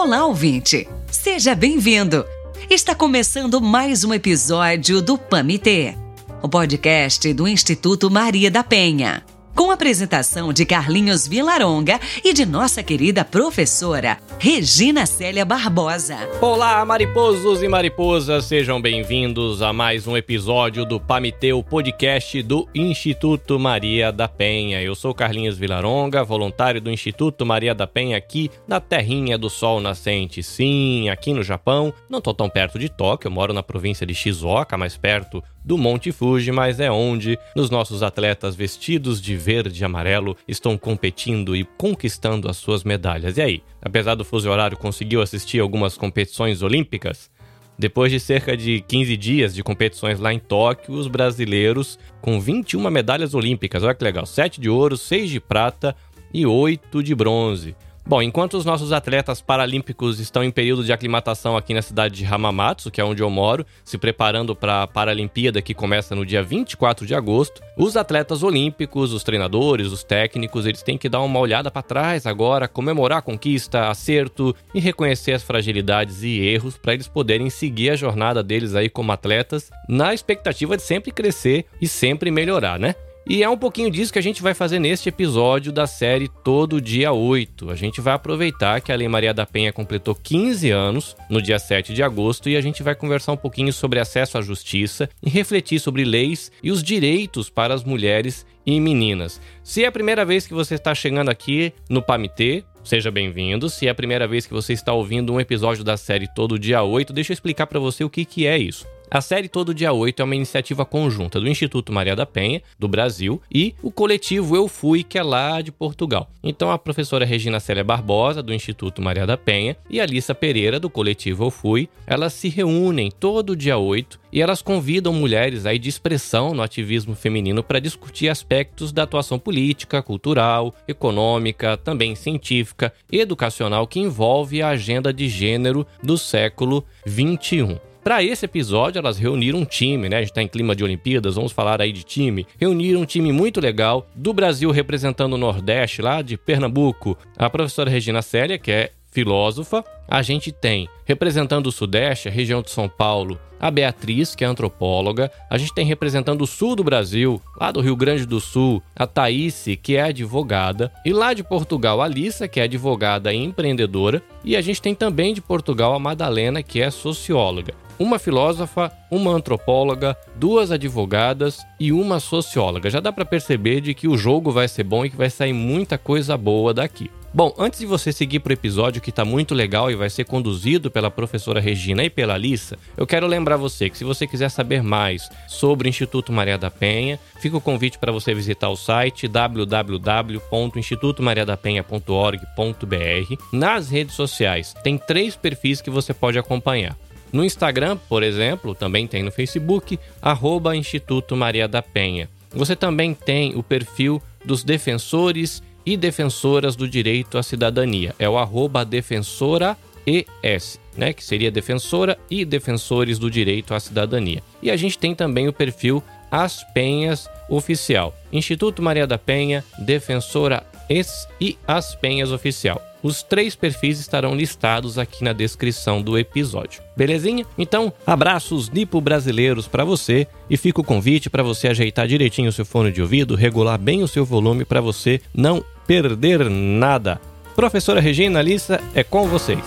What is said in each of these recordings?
Olá, ouvinte! Seja bem-vindo! Está começando mais um episódio do PAMITê, o podcast do Instituto Maria da Penha com a apresentação de Carlinhos Vilaronga e de nossa querida professora Regina Célia Barbosa. Olá, mariposos e mariposas, sejam bem-vindos a mais um episódio do Pamiteu Podcast do Instituto Maria da Penha. Eu sou Carlinhos Vilaronga, voluntário do Instituto Maria da Penha aqui na terrinha do sol nascente. Sim, aqui no Japão. Não tô tão perto de Tóquio, eu moro na província de Shizuoka, mais perto do Monte Fuji, mas é onde os nossos atletas vestidos de verde e amarelo estão competindo e conquistando as suas medalhas. E aí, apesar do fuso horário, conseguiu assistir algumas competições olímpicas? Depois de cerca de 15 dias de competições lá em Tóquio, os brasileiros com 21 medalhas olímpicas, olha que legal, 7 de ouro, 6 de prata e 8 de bronze. Bom, enquanto os nossos atletas paralímpicos estão em período de aclimatação aqui na cidade de Hamamatsu, que é onde eu moro, se preparando para a Paralimpíada que começa no dia 24 de agosto, os atletas olímpicos, os treinadores, os técnicos, eles têm que dar uma olhada para trás agora, comemorar a conquista, acerto e reconhecer as fragilidades e erros para eles poderem seguir a jornada deles aí como atletas, na expectativa de sempre crescer e sempre melhorar, né? E é um pouquinho disso que a gente vai fazer neste episódio da série Todo Dia 8. A gente vai aproveitar que a Lei Maria da Penha completou 15 anos no dia 7 de agosto e a gente vai conversar um pouquinho sobre acesso à justiça e refletir sobre leis e os direitos para as mulheres e meninas. Se é a primeira vez que você está chegando aqui no Pamitê, Seja bem-vindo. Se é a primeira vez que você está ouvindo um episódio da série Todo Dia 8, deixa eu explicar para você o que, que é isso. A série Todo Dia 8 é uma iniciativa conjunta do Instituto Maria da Penha, do Brasil, e o coletivo Eu Fui, que é lá de Portugal. Então a professora Regina Célia Barbosa, do Instituto Maria da Penha, e a Alissa Pereira, do coletivo Eu Fui, elas se reúnem todo dia 8 e elas convidam mulheres aí de expressão no ativismo feminino para discutir aspectos da atuação política, cultural, econômica, também científica e educacional que envolve a agenda de gênero do século 21. Para esse episódio, elas reuniram um time, né? A gente tá em clima de Olimpíadas, vamos falar aí de time. Reuniram um time muito legal do Brasil representando o Nordeste, lá de Pernambuco, a professora Regina Célia, que é filósofa. A gente tem, representando o Sudeste, a região de São Paulo, a Beatriz, que é antropóloga. A gente tem representando o sul do Brasil, lá do Rio Grande do Sul, a Thaís, que é advogada. E lá de Portugal, a Alissa, que é advogada e empreendedora. E a gente tem também de Portugal a Madalena, que é socióloga uma filósofa, uma antropóloga, duas advogadas e uma socióloga. Já dá para perceber de que o jogo vai ser bom e que vai sair muita coisa boa daqui. Bom, antes de você seguir para o episódio que está muito legal e vai ser conduzido pela professora Regina e pela Alissa, eu quero lembrar você que se você quiser saber mais sobre o Instituto Maria da Penha, fica o convite para você visitar o site www.institutomariadapenha.org.br. Nas redes sociais, tem três perfis que você pode acompanhar. No Instagram, por exemplo, também tem no Facebook, arroba Instituto Maria da Penha. Você também tem o perfil dos defensores e defensoras do direito à cidadania. É o arroba defensora ES, né? Que seria defensora e defensores do direito à cidadania. E a gente tem também o perfil As Penhas Oficial. Instituto Maria da Penha, Defensora ES e As Penhas Oficial. Os três perfis estarão listados aqui na descrição do episódio. Belezinha? Então, abraços nipo brasileiros para você e fica o convite para você ajeitar direitinho o seu fone de ouvido, regular bem o seu volume para você não perder nada. Professora Regina Alissa, é com vocês.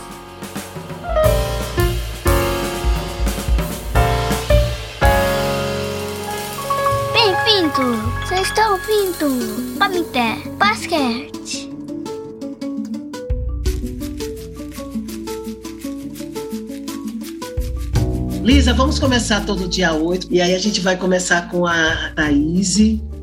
Bem-vindo! Você está ouvindo Pamité Basquete. Lisa, vamos começar todo dia 8, e aí a gente vai começar com a Thaís.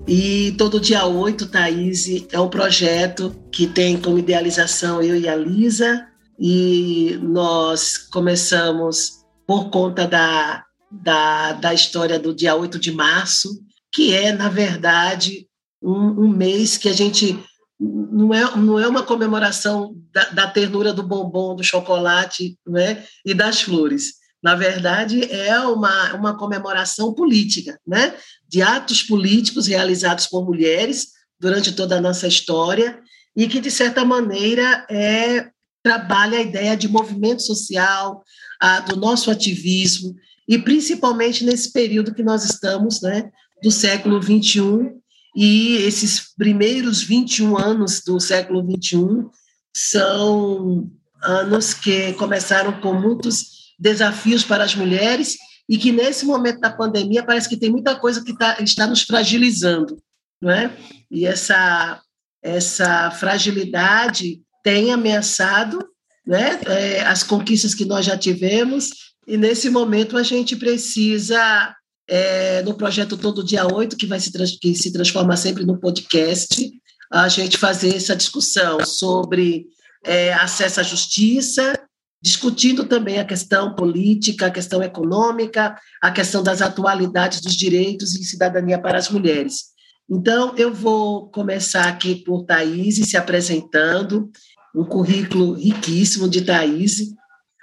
E todo dia 8, Thaís, é um projeto que tem como idealização eu e a Lisa, e nós começamos por conta da, da, da história do dia 8 de março, que é, na verdade, um, um mês que a gente não é, não é uma comemoração da, da, ternura do bombom, do chocolate né, e das flores na verdade, é uma, uma comemoração política, né? de atos políticos realizados por mulheres durante toda a nossa história e que, de certa maneira, é, trabalha a ideia de movimento social, a, do nosso ativismo, e principalmente nesse período que nós estamos, né, do século 21, e esses primeiros 21 anos do século 21 são anos que começaram com muitos desafios para as mulheres e que nesse momento da pandemia parece que tem muita coisa que tá, está nos fragilizando, não é? E essa essa fragilidade tem ameaçado, né? É, as conquistas que nós já tivemos e nesse momento a gente precisa é, no projeto Todo Dia 8, que vai se, que se transforma sempre no podcast, a gente fazer essa discussão sobre é, acesso à justiça, discutindo também a questão política, a questão econômica, a questão das atualidades dos direitos e cidadania para as mulheres. Então, eu vou começar aqui por Thaís se apresentando, um currículo riquíssimo de Thaís.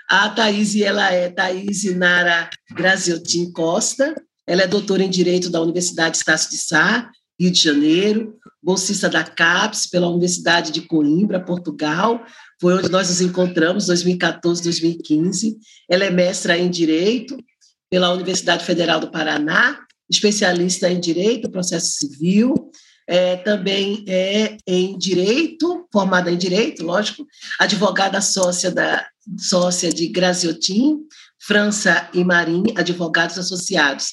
A Thaís, ela é Thaís Nara Graziotin Costa, ela é doutora em Direito da Universidade Estácio de Sá, Rio de Janeiro, bolsista da CAPES pela Universidade de Coimbra, Portugal, foi onde nós nos encontramos, 2014, 2015. Ela é mestra em Direito pela Universidade Federal do Paraná, especialista em Direito, Processo Civil, é, também é em Direito, formada em Direito, lógico, advogada sócia, da, sócia de Graziotin, França e Marim, advogados associados.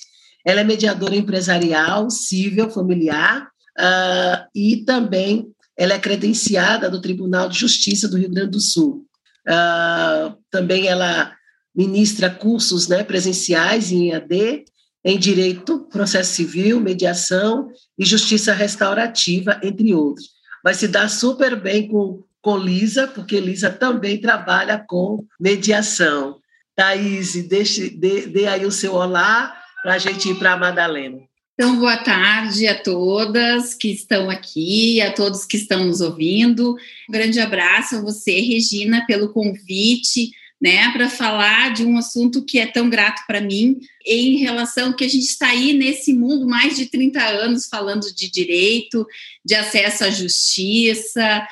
Ela é mediadora empresarial, civil, familiar, uh, e também ela é credenciada do Tribunal de Justiça do Rio Grande do Sul. Uh, também ela ministra cursos né, presenciais em EAD, em Direito, Processo Civil, Mediação e Justiça Restaurativa, entre outros. Vai se dar super bem com, com Lisa, porque Lisa também trabalha com mediação. Thaís, deixe, dê, dê aí o seu olá para a gente ir para a Madalena. Então, boa tarde a todas que estão aqui, a todos que estão nos ouvindo. Um grande abraço a você, Regina, pelo convite, né, para falar de um assunto que é tão grato para mim, em relação que a gente está aí nesse mundo mais de 30 anos falando de direito, de acesso à justiça,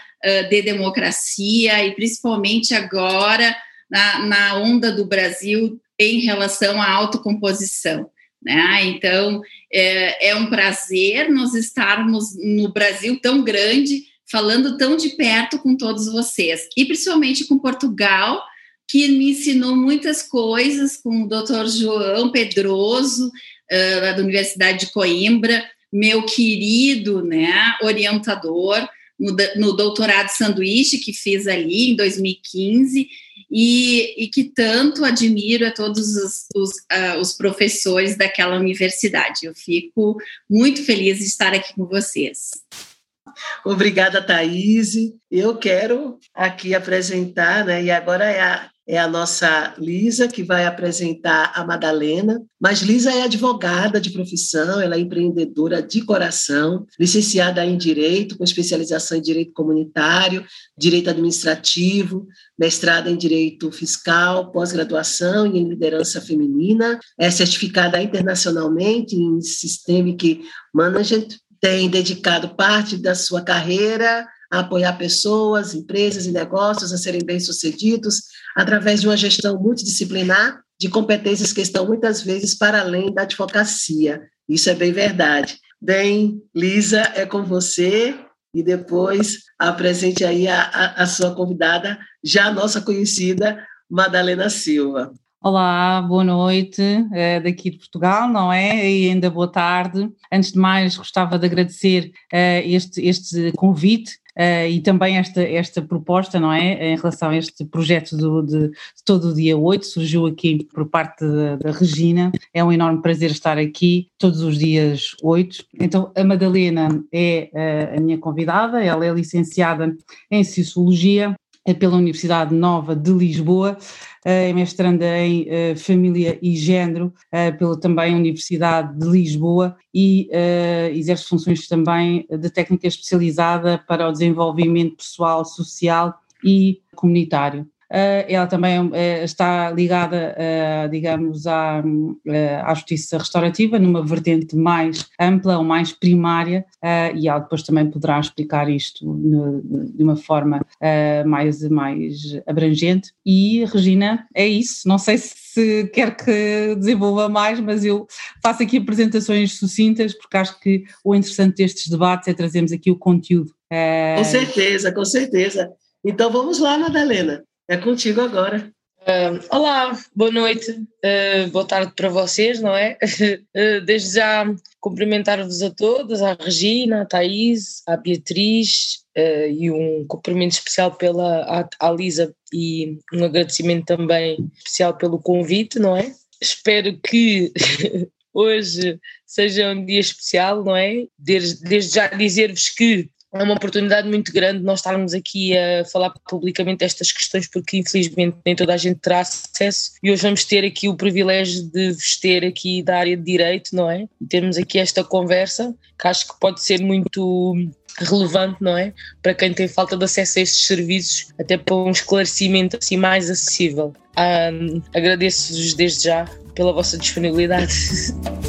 de democracia e principalmente agora na, na onda do Brasil em relação à autocomposição. Né? Então, é, é um prazer nós estarmos no Brasil tão grande, falando tão de perto com todos vocês, e principalmente com Portugal, que me ensinou muitas coisas, com o Dr. João Pedroso, uh, da Universidade de Coimbra, meu querido né, orientador no, no doutorado sanduíche que fiz ali em 2015, e, e que tanto admiro a todos os, os, uh, os professores daquela universidade. Eu fico muito feliz de estar aqui com vocês. Obrigada, Thaís. Eu quero aqui apresentar, né, e agora é a é a nossa Lisa, que vai apresentar a Madalena. Mas Lisa é advogada de profissão, ela é empreendedora de coração, licenciada em Direito, com especialização em Direito Comunitário, Direito Administrativo, mestrada em Direito Fiscal, pós-graduação em Liderança Feminina, é certificada internacionalmente em Systemic Management, tem dedicado parte da sua carreira a apoiar pessoas, empresas e negócios a serem bem-sucedidos através de uma gestão multidisciplinar de competências que estão muitas vezes para além da advocacia. Isso é bem verdade. Bem, Lisa, é com você e depois apresente aí a, a, a sua convidada, já nossa conhecida, Madalena Silva. Olá, boa noite, é daqui de Portugal, não é? E ainda boa tarde. Antes de mais, gostava de agradecer uh, este, este convite Uh, e também esta, esta proposta, não é, em relação a este projeto do, de, de todo o dia 8, surgiu aqui por parte da, da, Regina, é um enorme prazer estar aqui todos os dias 8. Então, a Madalena é uh, a minha convidada, ela é licenciada em Sociologia pela Universidade Nova de Lisboa, é mestranda em uh, Família e Género uh, pela também Universidade de Lisboa e exerce funções também de técnica especializada para o desenvolvimento pessoal, social e comunitário. Ela também está ligada, digamos, à, à justiça restaurativa, numa vertente mais ampla ou mais primária, e ela depois também poderá explicar isto de uma forma mais, mais abrangente. E, Regina, é isso. Não sei se quer que desenvolva mais, mas eu faço aqui apresentações sucintas, porque acho que o interessante destes debates é trazermos aqui o conteúdo. Com certeza, com certeza. Então vamos lá, Madalena, é contigo agora. Uh, olá, boa noite, uh, boa tarde para vocês, não é? Uh, desde já cumprimentar-vos a todas, à Regina, à Thaís, à Beatriz e um cumprimento especial pela à, à Lisa e um agradecimento também especial pelo convite, não é? Espero que hoje seja um dia especial, não é? Desde, desde já dizer-vos que é uma oportunidade muito grande nós estarmos aqui a falar publicamente estas questões, porque infelizmente nem toda a gente terá acesso e hoje vamos ter aqui o privilégio de vos ter aqui da área de direito, não é? E termos aqui esta conversa, que acho que pode ser muito relevante, não é? Para quem tem falta de acesso a estes serviços, até para um esclarecimento assim mais acessível. Um, Agradeço-vos desde já pela vossa disponibilidade.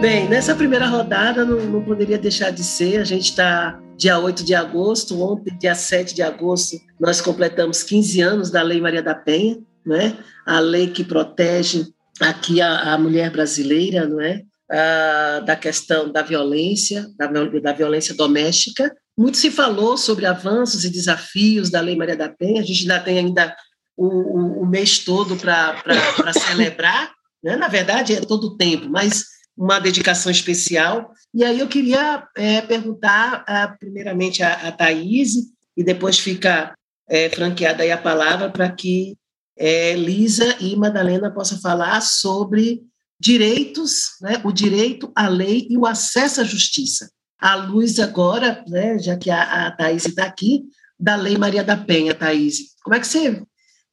Bem, nessa primeira rodada não, não, poderia deixar de ser, a gente está dia 8 de agosto, ontem, dia 7 de agosto, nós completamos 15 anos da Lei Maria da Penha, né? a lei que protege aqui a, a mulher brasileira, não é? Ah, da questão da violência, da, da violência doméstica. Muito se falou sobre avanços e desafios da Lei Maria da Penha, a gente ainda tem ainda o, o, o mês todo para celebrar, né? na verdade é todo o tempo, mas uma dedicação especial. E aí eu queria é, perguntar, a, primeiramente, a, a Thaís, e depois fica é, franqueada aí a palavra para que é, Lisa e Madalena possam falar sobre direitos, né, o direito à lei e o acesso à justiça. À luz agora, né, já que a, a Thaís está aqui, da Lei Maria da Penha, Thaís. Como é que você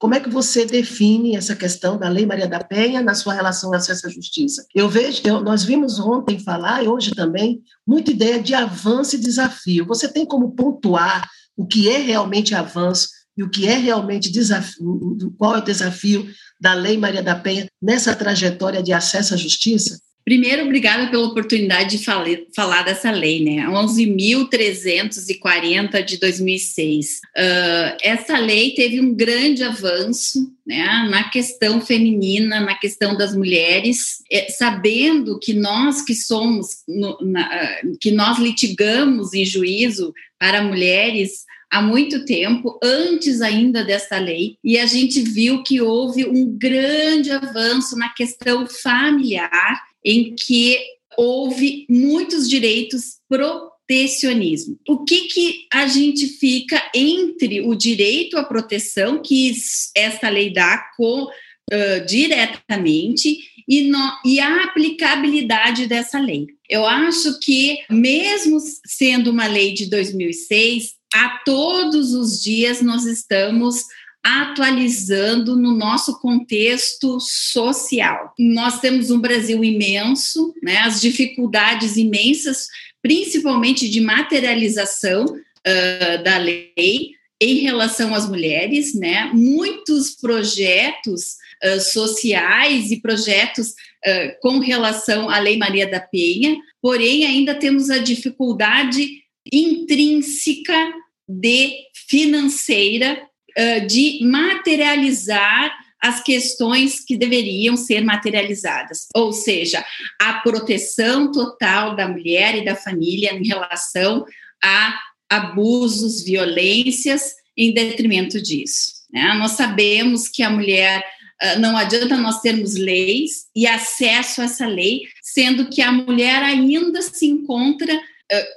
como é que você define essa questão da Lei Maria da Penha na sua relação ao acesso à justiça? Eu vejo, eu, nós vimos ontem falar, e hoje também, muita ideia de avanço e desafio. Você tem como pontuar o que é realmente avanço e o que é realmente desafio, qual é o desafio da Lei Maria da Penha nessa trajetória de acesso à justiça? Primeiro, obrigada pela oportunidade de falar dessa lei, né? 11.340 de 2006. Uh, essa lei teve um grande avanço né, na questão feminina, na questão das mulheres, é, sabendo que nós que somos, no, na, que nós litigamos em juízo para mulheres há muito tempo, antes ainda dessa lei, e a gente viu que houve um grande avanço na questão familiar em que houve muitos direitos protecionismo. O que, que a gente fica entre o direito à proteção, que esta lei dá com, uh, diretamente, e, no, e a aplicabilidade dessa lei? Eu acho que, mesmo sendo uma lei de 2006, a todos os dias nós estamos atualizando no nosso contexto social. Nós temos um Brasil imenso, né, as dificuldades imensas, principalmente de materialização uh, da lei em relação às mulheres, né? Muitos projetos uh, sociais e projetos uh, com relação à Lei Maria da Penha, porém ainda temos a dificuldade intrínseca de financeira de materializar as questões que deveriam ser materializadas, ou seja, a proteção total da mulher e da família em relação a abusos, violências, em detrimento disso. Né? Nós sabemos que a mulher não adianta nós termos leis e acesso a essa lei, sendo que a mulher ainda se encontra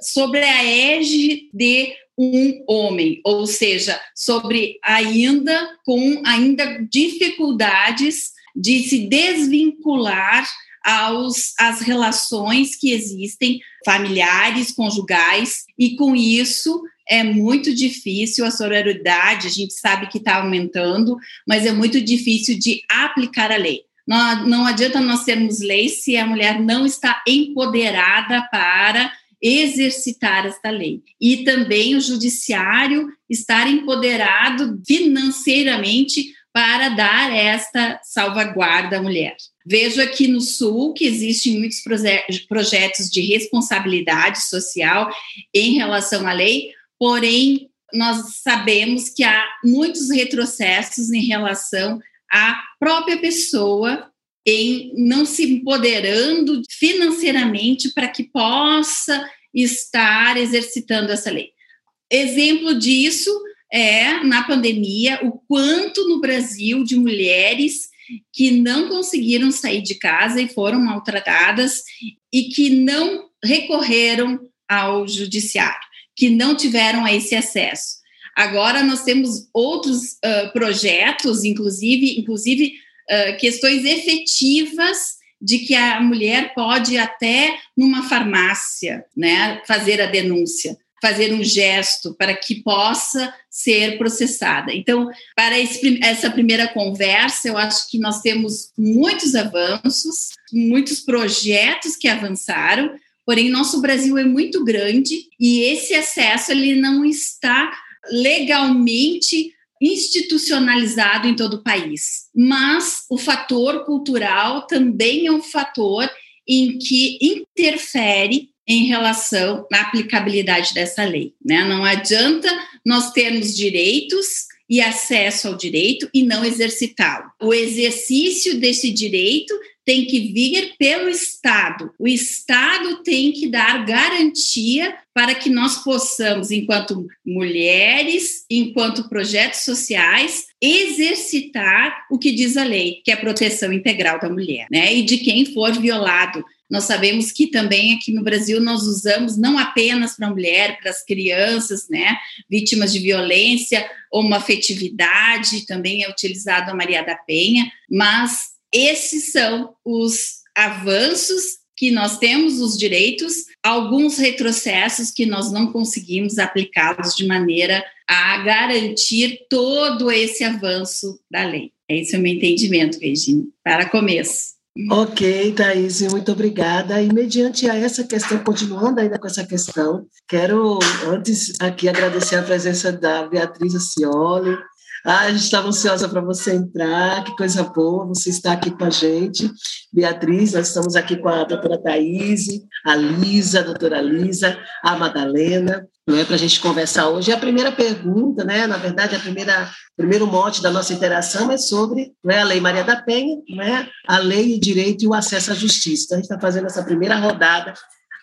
sobre a égide de um homem, ou seja, sobre ainda com ainda dificuldades de se desvincular aos as relações que existem familiares, conjugais, e com isso é muito difícil a sororidade, a gente sabe que está aumentando, mas é muito difícil de aplicar a lei. Não, não adianta nós termos leis se a mulher não está empoderada para exercitar esta lei. E também o judiciário estar empoderado financeiramente para dar esta salvaguarda à mulher. Vejo aqui no Sul que existem muitos projetos de responsabilidade social em relação à lei, porém, nós sabemos que há muitos retrocessos em relação à própria pessoa em não se empoderando financeiramente para que possa estar exercitando essa lei. Exemplo disso é na pandemia o quanto no Brasil de mulheres que não conseguiram sair de casa e foram maltratadas e que não recorreram ao judiciário, que não tiveram esse acesso. Agora nós temos outros uh, projetos, inclusive, inclusive questões efetivas de que a mulher pode até numa farmácia, né, fazer a denúncia, fazer um gesto para que possa ser processada. Então, para esse, essa primeira conversa, eu acho que nós temos muitos avanços, muitos projetos que avançaram, porém nosso Brasil é muito grande e esse acesso ele não está legalmente institucionalizado em todo o país. Mas o fator cultural também é um fator em que interfere em relação à aplicabilidade dessa lei. Né? Não adianta nós termos direitos e acesso ao direito e não exercitá-lo. O exercício desse direito tem que vir pelo Estado. O Estado tem que dar garantia para que nós possamos, enquanto mulheres, enquanto projetos sociais, exercitar o que diz a lei, que é a proteção integral da mulher, né? E de quem for violado nós sabemos que também aqui no Brasil nós usamos não apenas para a mulher, para as crianças, né, vítimas de violência, ou uma afetividade, também é utilizado a Maria da Penha, mas esses são os avanços que nós temos os direitos, alguns retrocessos que nós não conseguimos aplicá-los de maneira a garantir todo esse avanço da lei. Esse é o meu entendimento, Regina, para começo. Ok, Thaís, muito obrigada. E mediante a essa questão, continuando ainda com essa questão, quero antes aqui agradecer a presença da Beatriz Acioli, ah, a gente estava ansiosa para você entrar, que coisa boa você está aqui com a gente. Beatriz, nós estamos aqui com a doutora Thaís, a Lisa, a doutora Lisa, a Madalena, não é, para a gente conversar hoje. E a primeira pergunta, né, na verdade, a primeira primeiro mote da nossa interação é sobre né, a Lei Maria da Penha, né, a lei, o direito e o acesso à justiça. Então, a gente está fazendo essa primeira rodada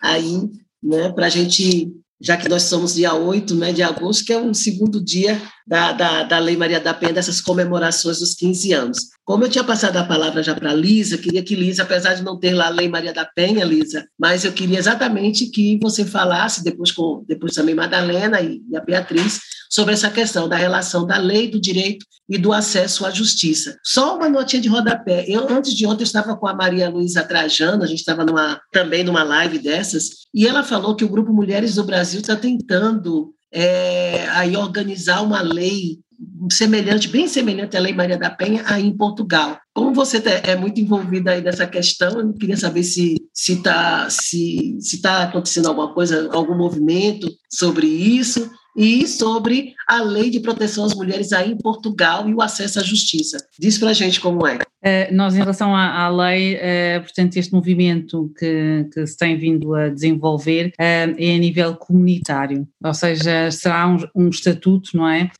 aí, né, para a gente já que nós somos dia 8 né, de agosto, que é o segundo dia da, da, da Lei Maria da Penha, dessas comemorações dos 15 anos. Como eu tinha passado a palavra já para Lisa, queria que Lisa, apesar de não ter lá a Lei Maria da Penha, Lisa, mas eu queria exatamente que você falasse, depois, com, depois também Madalena e, e a Beatriz, sobre essa questão da relação da lei, do direito e do acesso à justiça. Só uma notinha de rodapé. Eu, antes de ontem, eu estava com a Maria Luísa Trajano, a gente estava numa, também numa live dessas, e ela falou que o Grupo Mulheres do Brasil está tentando é, aí organizar uma lei semelhante, bem semelhante à Lei Maria da Penha aí em Portugal. Como você tá, é muito envolvida aí nessa questão, eu queria saber se se está se, se tá acontecendo alguma coisa, algum movimento sobre isso e sobre a lei de proteção às mulheres aí em Portugal e o acesso à justiça. Diz para a gente como é. Uh, nós, em relação à, à lei, uh, portanto, este movimento que, que, se tem vindo a desenvolver uh, é a nível comunitário, ou seja, será um, um estatuto, não é?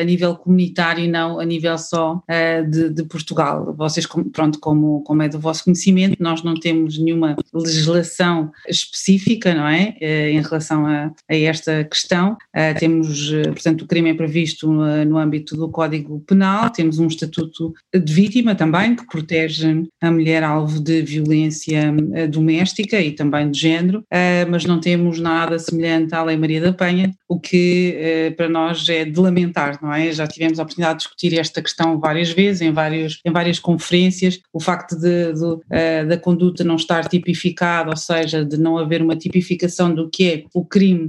a nível comunitário e não a nível só de, de, Portugal. Vocês, pronto, como, como é do vosso conhecimento, nós não temos nenhuma legislação específica, não é? em relação a, a esta questão. temos, portanto, o crime é previsto no, âmbito do Código Penal, temos um estatuto de vítima também também, que protege a mulher alvo de violência eh, doméstica e também de género, eh, mas não temos nada semelhante à Lei Maria da Penha, o que eh, para nós é de lamentar, não é? Já tivemos a oportunidade de discutir esta questão várias vezes, em, vários, em várias conferências, o facto de, de, da conduta não estar tipificada, ou seja, de não haver uma tipificação do que é o crime,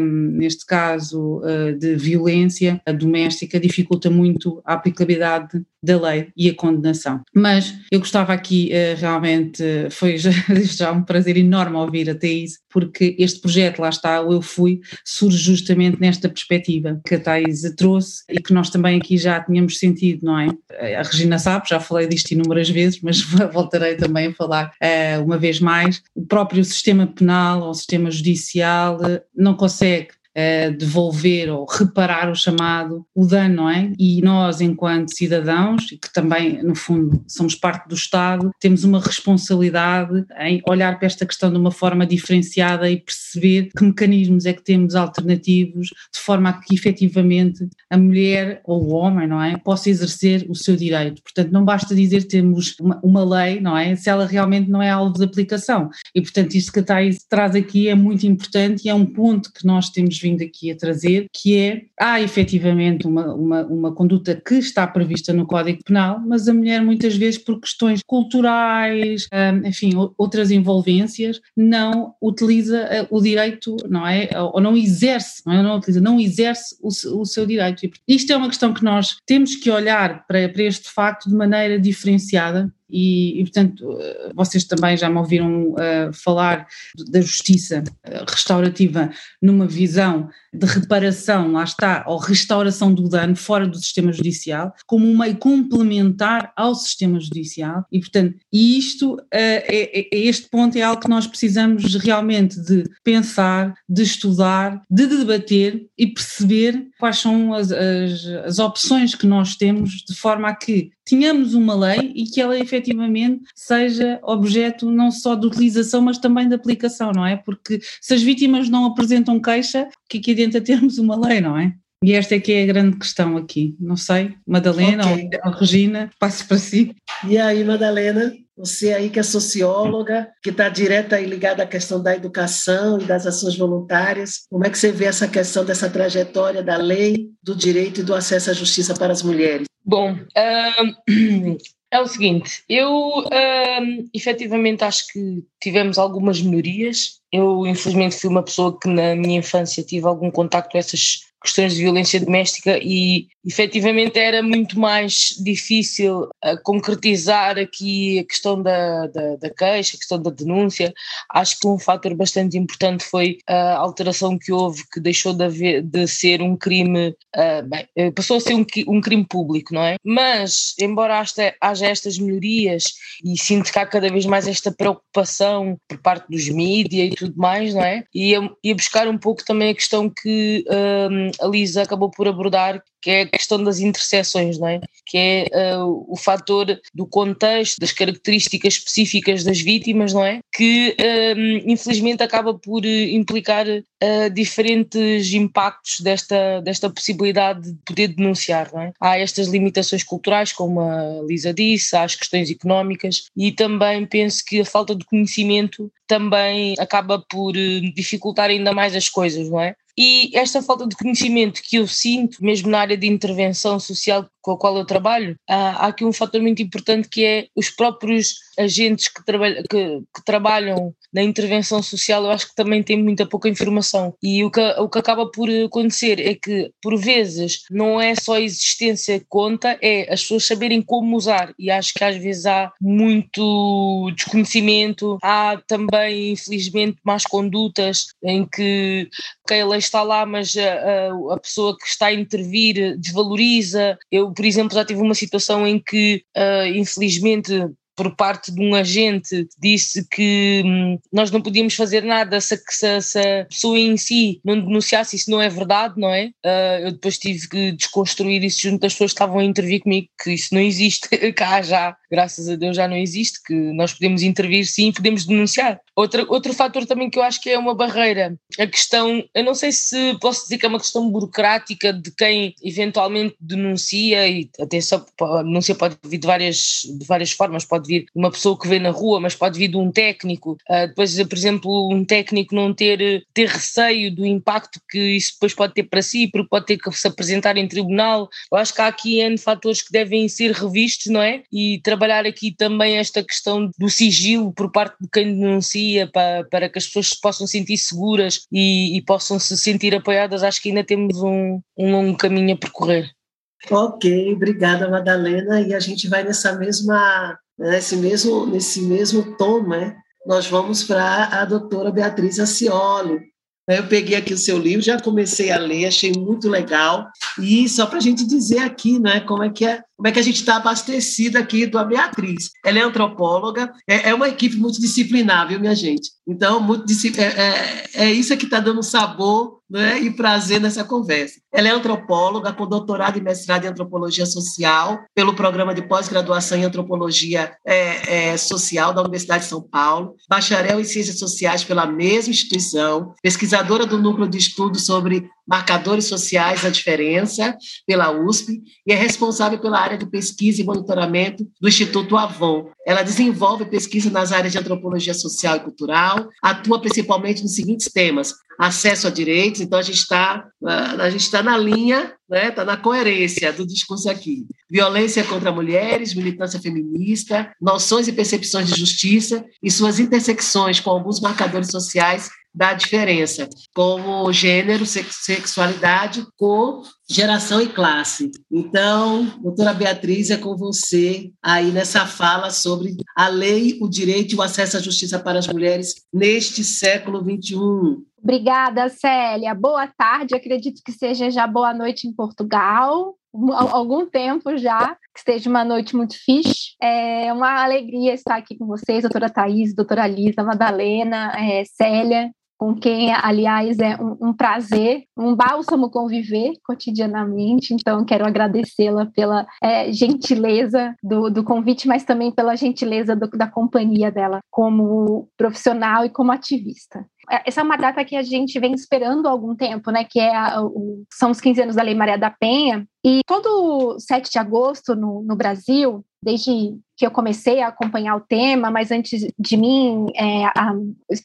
neste caso de violência doméstica, dificulta muito a aplicabilidade da lei e a condenação. Mas eu gostava aqui uh, realmente, foi já, já, um prazer enorme ouvir a Thais, porque este projeto, lá está, o Eu Fui, surge justamente nesta perspectiva que a Thais trouxe e que nós também aqui já tínhamos sentido, não é? A Regina sabe, já falei disto inúmeras vezes, mas voltarei também a falar uh, uma vez mais. O próprio sistema penal ou sistema judicial uh, não consegue uh, devolver ou reparar o chamado o dano, não é? E nós, enquanto cidadãos, que também, no fundo, somos parte do Estado, temos uma responsabilidade em olhar para esta questão de uma forma diferenciada e perceber que mecanismos é que temos alternativos de forma a que efetivamente a mulher ou o homem, não é? Possa exercer o seu direito. Portanto, não basta dizer temos uma, uma lei, não é? Se ela realmente não é alvo de aplicação. E, portanto, isto que a Thais traz aqui é muito importante e é um ponto que nós temos vindo aqui a trazer, que é, há efetivamente uma, uma, uma conduta que está prevista no Código Penal, mas a mulher muitas vezes por questões culturais, hum, enfim, outras envolvências, não utiliza eh, o direito, não é? Ou não exerce, não é? Não utiliza, não exerce o, o seu direito. Isto é uma questão que nós temos que olhar para, para este facto de maneira diferenciada e, e, portanto, eh, vocês também já me ouviram uh, falar da justiça eh, restaurativa numa visão de reparação, lá está, ou restauração do dano fora do sistema judicial, como um meio complementar ao sistema judicial, e portanto, isto, uh, é, é, este ponto é algo que nós precisamos realmente de pensar, de estudar, de debater e perceber quais são as, as, as opções que nós temos de forma a que tenhamos uma lei e que ela efetivamente seja objeto não só de utilização, mas também de aplicação, não é? Porque se as vítimas não apresentam queixa, o que aqui dentro é termos uma lei, não é? E esta é que é a grande questão aqui. Não sei, Madalena okay. ou Regina, passo para si. E aí, Madalena, você aí que é socióloga, que está direta e ligada à questão da educação e das ações voluntárias, como é que você vê essa questão dessa trajetória da lei, do direito e do acesso à justiça para as mulheres? Bom, é o seguinte, eu efetivamente acho que tivemos algumas melhorias. Eu, infelizmente, fui uma pessoa que na minha infância tive algum contacto com essas questões de violência doméstica e efetivamente era muito mais difícil uh, concretizar aqui a questão da, da, da, queixa, a questão da denúncia. Acho que um fator bastante importante foi a alteração que houve, que deixou de, haver, de ser um crime, uh, bem, eh, passou a ser um, um, crime público, não é? Mas, embora haja, estas melhorias e sinto que há cada vez mais esta preocupação por parte dos mídias e tudo mais, não é? E ia, ia buscar um pouco também a questão que uh, a Lisa acabou por abordar, que é a questão das interseções, não é? Que é uh, o fator do contexto, das características específicas das vítimas, não é? Que uh, infelizmente acaba por implicar uh, diferentes impactos desta, desta possibilidade de poder denunciar, não é? Há estas limitações culturais, como a Lisa disse, há as questões económicas e também penso que a falta de conhecimento também acaba por dificultar ainda mais as coisas, não é? E esta falta de conhecimento que eu sinto, mesmo na área de intervenção social com a qual eu trabalho, há aqui um fator muito importante que é os próprios agentes que, trabalha, que, que, trabalham na intervenção social, eu acho que também têm muita pouca informação. E o que, o que acaba por acontecer é que, por vezes, não é só a existência que conta, é as pessoas saberem como usar. E acho que às vezes há muito desconhecimento, há também, infelizmente, más condutas em que lei está lá, mas a, a, pessoa que está a intervir desvaloriza. Eu, por exemplo, já tive uma situação em que, uh, infelizmente, por parte de um agente disse que hum, nós não podíamos fazer nada se, se, se, a pessoa em si não denunciasse, isso não é verdade, não é? Uh, eu depois tive que desconstruir isso junto das pessoas que estavam a intervir comigo, que isso não existe cá já, graças a Deus já não existe, que nós podemos intervir sim, podemos denunciar. Outra, outro fator também que eu acho que é uma barreira, a questão, eu não sei se posso dizer que é uma questão burocrática de quem eventualmente denuncia, e atenção, a denúncia pode vir de várias, de várias formas, pode vir de uma pessoa que vê na rua, mas pode vir de um técnico, uh, depois, por exemplo, um técnico não ter, ter receio do impacto que isso depois pode ter para si, porque pode ter que se apresentar em tribunal. Eu acho que há aqui N fatores que devem ser revistos, não é? E trabalhar aqui também esta questão do sigilo por parte de quem denuncia para, para que as pessoas se possam sentir seguras e, e possam se sentir apoiadas, acho que ainda temos um, um longo caminho a percorrer. Ok, obrigada, Madalena. E a gente vai nessa mesma, nesse mesmo, nesse mesmo tom, né? Nós vamos para a doutora Beatriz Acioli. Eu peguei aqui o seu livro, já comecei a ler, achei muito legal. E só para a gente dizer aqui, né, como é que é como é que a gente está abastecida aqui do Beatriz. Ela é antropóloga, é, é, uma equipe multidisciplinar, viu, minha gente? Então, é, é, é isso que está dando sabor né, e prazer nessa conversa. Ela é antropóloga, com doutorado e mestrado em antropologia social, pelo programa de pós-graduação em antropologia é, é, social da Universidade de São Paulo, bacharel em ciências sociais pela mesma instituição, pesquisadora do núcleo de estudos sobre marcadores sociais da diferença pela USP e é responsável pela área de pesquisa e monitoramento do Instituto Avon. Ela desenvolve pesquisa nas áreas de antropologia social e cultural, atua principalmente nos seguintes temas: acesso a direitos, então a gente está a gente está na linha, né, está na coerência do discurso aqui. Violência contra mulheres, militância feminista, noções e percepções de justiça e suas intersecções com alguns marcadores sociais da diferença, como gênero, sexualidade, cor, geração e classe. Então, doutora Beatriz, é com você aí nessa fala sobre a lei, o direito e o acesso à justiça para as mulheres neste século XXI. Obrigada, Célia. Boa tarde. Acredito que seja já boa noite em Portugal. Algum tempo já, que esteja uma noite muito fixe. É uma alegria estar aqui com vocês, doutora Thais, doutora Lisa, Madalena, é, Célia com quem, aliás, é um, um, prazer, um bálsamo conviver cotidianamente. Então, quero agradecê-la pela é, gentileza do, do, convite, mas também pela gentileza do, da companhia dela como profissional e como ativista. É, essa é uma data que a gente vem esperando há algum tempo, né? Que é a, o, são os 15 anos da Lei Maria da Penha. E todo 7 de agosto no, no Brasil, desde que eu comecei a acompanhar o tema, mas antes de mim, é, a,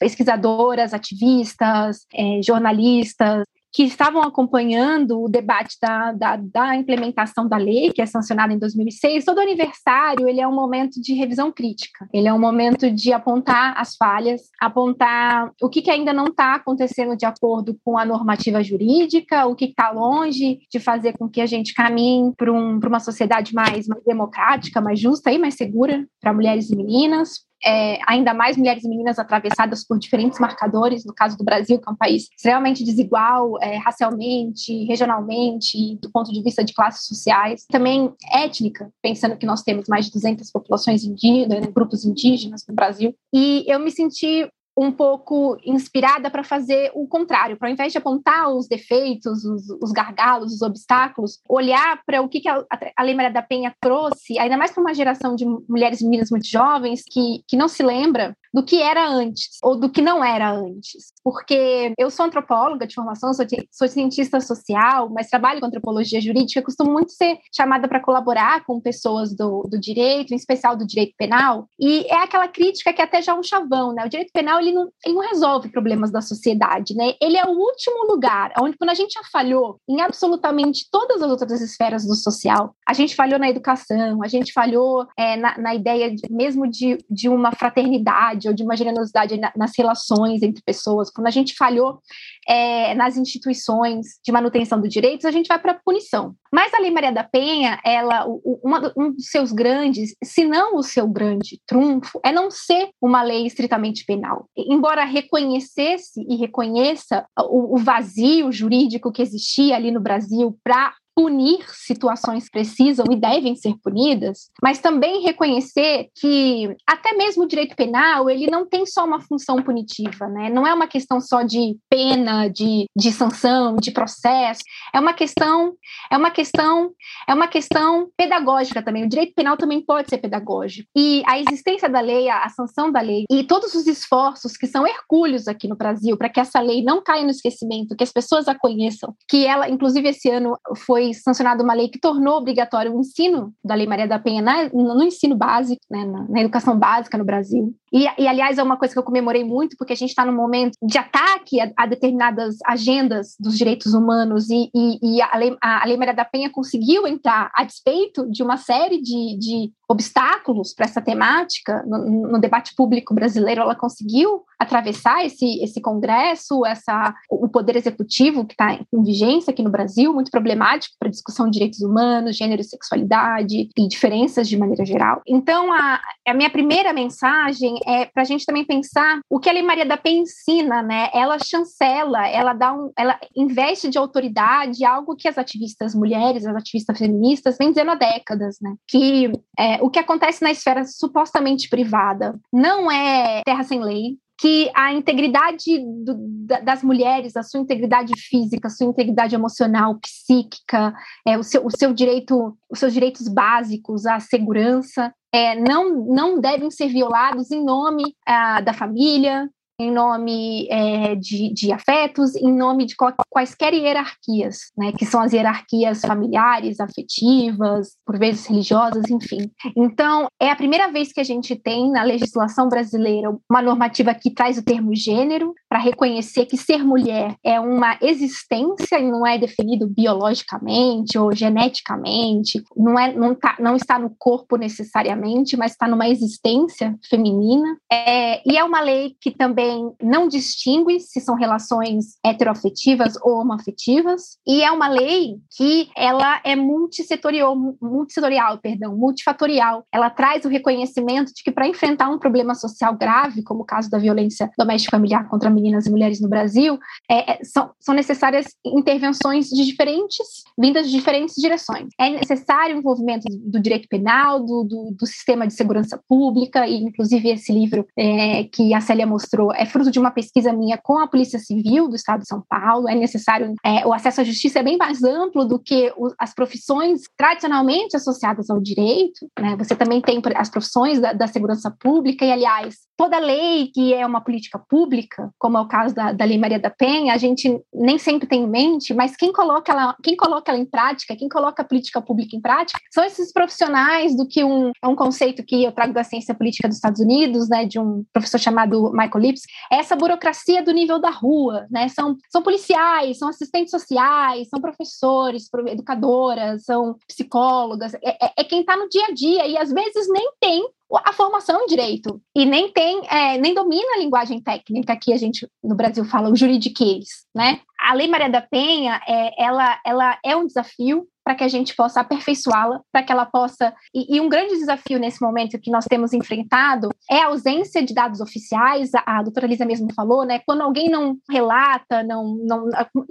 pesquisadoras, ativistas, é, jornalistas, que estavam acompanhando o debate da, da, da, implementação da lei, que é sancionada em 2006, todo aniversário ele é um momento de revisão crítica, ele é um momento de apontar as falhas, apontar o que, que ainda não está acontecendo de acordo com a normativa jurídica, o que está longe de fazer com que a gente caminhe para um, uma sociedade mais, mais democrática, mais justa e mais segura para mulheres e meninas, é, ainda mais mulheres e meninas atravessadas por diferentes marcadores, no caso do Brasil, que é um país extremamente desigual, é, racialmente, regionalmente, do ponto de vista de classes sociais, também étnica, pensando que nós temos mais de 200 populações indígenas, grupos indígenas no Brasil. E eu me senti um pouco inspirada para fazer o contrário, para ao invés de apontar os defeitos, os, os gargalos, os obstáculos, olhar para o que, que a, a Lei Maria da Penha trouxe, ainda mais para uma geração de mulheres e meninas muito jovens que, que não se lembra do que era antes ou do que não era antes. Porque eu sou antropóloga de formação, sou, sou cientista social, mas trabalho com antropologia jurídica, costumo muito ser chamada para colaborar com pessoas do, do direito, em especial do direito penal, e é aquela crítica que é até já um chavão, né? O direito penal ele não, ele não resolve problemas da sociedade, né? Ele é o último lugar onde quando a gente já falhou em absolutamente todas as outras esferas do social, a gente falhou na educação, a gente falhou é, na, na, ideia de, mesmo de, de uma fraternidade ou de uma generosidade na, nas relações entre pessoas, quando a gente falhou é, nas instituições de manutenção dos direitos, a gente vai para a punição. Mas a Lei Maria da Penha, ela, uma, um dos seus grandes, se não o seu grande trunfo, é não ser uma lei estritamente penal. Embora reconhecesse e reconheça o, o vazio jurídico que existia ali no Brasil para punir situações que precisam e devem ser punidas, mas também reconhecer que até mesmo o direito penal ele não tem só uma função punitiva, né? Não é uma questão só de pena, de, de sanção, de processo. É uma questão, é uma questão, é uma questão pedagógica também. O direito penal também pode ser pedagógico. E a existência da lei, a, a sanção da lei e todos os esforços que são hercúleos aqui no Brasil para que essa lei não caia no esquecimento, que as pessoas a conheçam, que ela, inclusive esse ano foi sancionado uma lei que tornou obrigatório o ensino da Lei Maria da Penha na, no ensino básico, né, na, na, educação básica no Brasil. E, e, aliás, é uma coisa que eu comemorei muito, porque a gente está num momento de ataque a, a, determinadas agendas dos direitos humanos, e, e, e a, Lei, a, Lei Maria da Penha conseguiu entrar a despeito de uma série de, de obstáculos para essa temática no, no, debate público brasileiro, ela conseguiu atravessar esse, esse congresso, essa, o poder executivo que está em vigência aqui no Brasil, muito problemático para a discussão de direitos humanos, gênero e sexualidade e diferenças de maneira geral. Então, a, a minha primeira mensagem é para a gente também pensar o que a Lei Maria da Penha ensina, né? Ela chancela, ela dá um, ela investe de autoridade, algo que as ativistas mulheres, as ativistas feministas vêm dizendo há décadas, né? Que é, o que acontece na esfera supostamente privada não é terra sem lei, que a integridade do, das mulheres, a sua integridade física, a sua integridade emocional, psíquica, é, o, seu, o seu direito, os seus direitos básicos, a segurança, é, não, não devem ser violados em nome ah, da família, em nome é, de, de, afetos, em nome de quaisquer hierarquias, né, que são as hierarquias familiares, afetivas, por vezes religiosas, enfim. Então, é a primeira vez que a gente tem na legislação brasileira uma normativa que traz o termo gênero para reconhecer que ser mulher é uma existência e não é definido biologicamente ou geneticamente, não, é, não, tá, não está no corpo necessariamente, mas está numa existência feminina. É, e é uma lei que também não distingue se são relações heteroafetivas ou homoafetivas, e é uma lei que ela é multissetorial, multissetorial, perdão, multifatorial. Ela traz o reconhecimento de que para enfrentar um problema social grave, como o caso da violência doméstica familiar contra meninas e mulheres no Brasil, é, é, são, são necessárias intervenções de diferentes, vindas de diferentes direções. É necessário o envolvimento do direito penal, do, do, do sistema de segurança pública, e inclusive esse livro é, que a Célia mostrou é fruto de uma pesquisa minha com a Polícia Civil do Estado de São Paulo. É necessário, é, o acesso à justiça é bem mais amplo do que o, as profissões tradicionalmente associadas ao direito. Né? Você também tem as profissões da, da, segurança pública, e, aliás, toda lei que é uma política pública, como é o caso da, da Lei Maria da Penha, a gente nem sempre tem em mente, mas quem coloca ela, quem coloca ela em prática, quem coloca a política pública em prática, são esses profissionais do que um, um conceito que eu trago da ciência política dos Estados Unidos, né, de um professor chamado Michael Lips, essa burocracia do nível da rua, né? São, são policiais, são assistentes sociais, são professores, educadoras, são psicólogas, é, é, é quem está no dia a dia e às vezes nem tem a formação em direito e nem tem, é, nem domina a linguagem técnica que a gente no Brasil fala o juridiquês, né? A Lei Maria da Penha, é, ela, ela é um desafio para que a gente possa aperfeiçoá-la, para que ela possa. E, e, um grande desafio nesse momento que nós temos enfrentado é a ausência de dados oficiais. A, a doutora Lisa mesmo falou, né? Quando alguém não relata, não, não,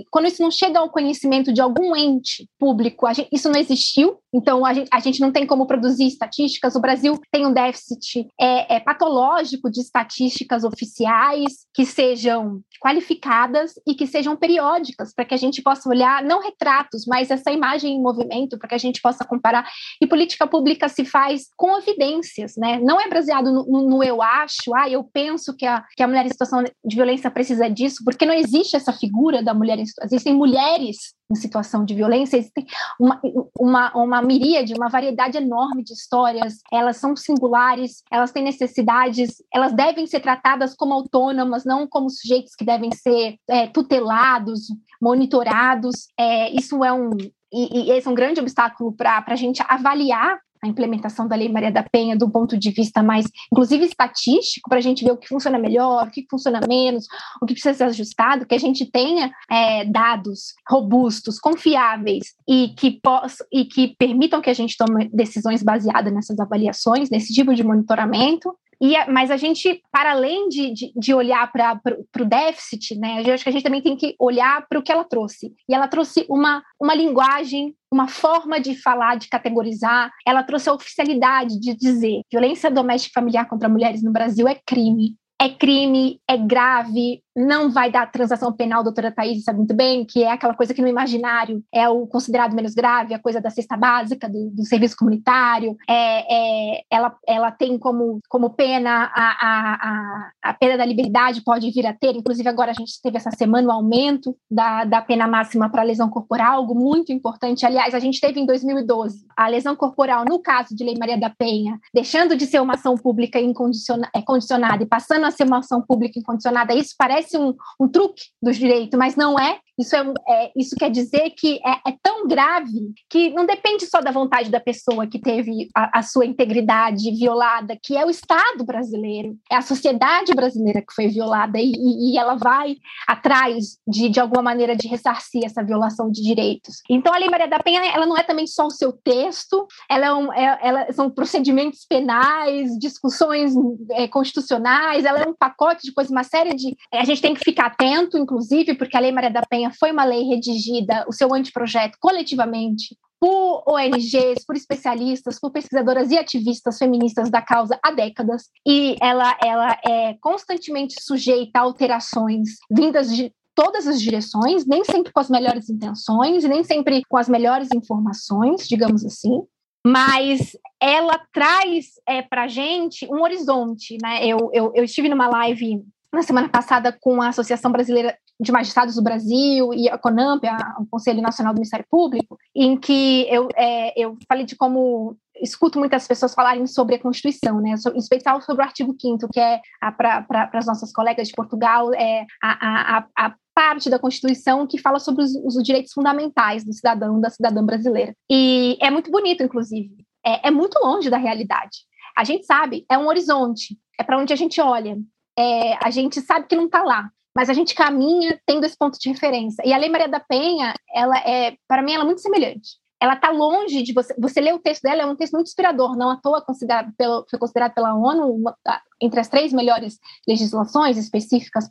quando isso não chega ao conhecimento de algum ente público, gente, isso não existiu. Então a gente, a gente não tem como produzir estatísticas. O Brasil tem um déficit é, é patológico de estatísticas oficiais que sejam qualificadas e que sejam periódicas, para que a gente possa olhar não retratos, mas essa imagem movimento para que a gente possa comparar. E política pública se faz com evidências, né? Não é baseado no, no, no, eu acho, ah, eu penso que a, que a mulher em situação de violência precisa disso, porque não existe essa figura da mulher em situação. Existem mulheres em situação de violência, existem uma, uma, uma miríade, uma variedade enorme de histórias, elas são singulares, elas têm necessidades, elas devem ser tratadas como autônomas, não como sujeitos que devem ser é, tutelados, monitorados. É, isso é um, e, e esse é um grande obstáculo para a gente avaliar a implementação da Lei Maria da Penha do ponto de vista mais, inclusive estatístico, para a gente ver o que funciona melhor, o que funciona menos, o que precisa ser ajustado, que a gente tenha é, dados robustos, confiáveis e que, poss e que permitam que a gente tome decisões baseadas nessas avaliações, nesse tipo de monitoramento, e, mas a gente, para além de, de, de olhar para o déficit, né, eu acho que a gente também tem que olhar para o que ela trouxe. E ela trouxe uma, uma linguagem, uma forma de falar, de categorizar. Ela trouxe a oficialidade de dizer violência doméstica familiar contra mulheres no Brasil é crime. É crime, é grave, não vai dar transação penal, doutora Thaís sabe muito bem, que é aquela coisa que no imaginário é o considerado menos grave, a coisa da cesta básica, do, do serviço comunitário, é, é, ela, ela tem como, como pena a, a, a, a, pena da liberdade, pode vir a ter, inclusive agora a gente teve essa semana o aumento da, da pena máxima para lesão corporal, algo muito importante. Aliás, a gente teve em 2012 a lesão corporal, no caso de Lei Maria da Penha, deixando de ser uma ação pública é, condicionada e passando a ser uma ação pública incondicionada. Isso parece um, um truque do direito, mas não é. Isso, é, é isso quer dizer que é, é, tão grave que não depende só da vontade da pessoa que teve a, a sua integridade violada, que é o Estado brasileiro, é a sociedade brasileira que foi violada e, e ela vai atrás de, de alguma maneira de ressarcir essa violação de direitos. Então a Lei Maria da Penha ela não é também só o seu texto, ela, é um, é, ela são procedimentos penais, discussões é, constitucionais, ela é um pacote de coisas, uma série de. A gente tem que ficar atento, inclusive, porque a Lei Maria da Penha foi uma lei redigida, o seu anteprojeto, coletivamente, por ONGs, por especialistas, por pesquisadoras e ativistas feministas da causa há décadas, e ela, ela é constantemente sujeita a alterações vindas de todas as direções, nem sempre com as melhores intenções, nem sempre com as melhores informações, digamos assim, mas ela traz é, para a gente um horizonte. Né? Eu, eu, eu estive numa live na semana passada com a Associação Brasileira de Magistrados do Brasil e a CONAMP, o Conselho Nacional do Ministério Público, em que eu, é, eu falei de como escuto muitas pessoas falarem sobre a Constituição, né, em especial sobre o artigo 5 que é para as nossas colegas de Portugal, é a, a, a parte da Constituição que fala sobre os, os, direitos fundamentais do cidadão, da cidadã brasileira. E é muito bonito, inclusive. É, é muito longe da realidade. A gente sabe, é um horizonte, é para onde a gente olha. É, a gente sabe que não está lá, mas a gente caminha tendo esse ponto de referência. E a Lei Maria da Penha, ela é, para mim, ela é muito semelhante. Ela está longe de você. Você lê o texto dela, é um texto muito inspirador, não à toa considerado pelo, foi considerado pela ONU uma, entre as três melhores legislações específicas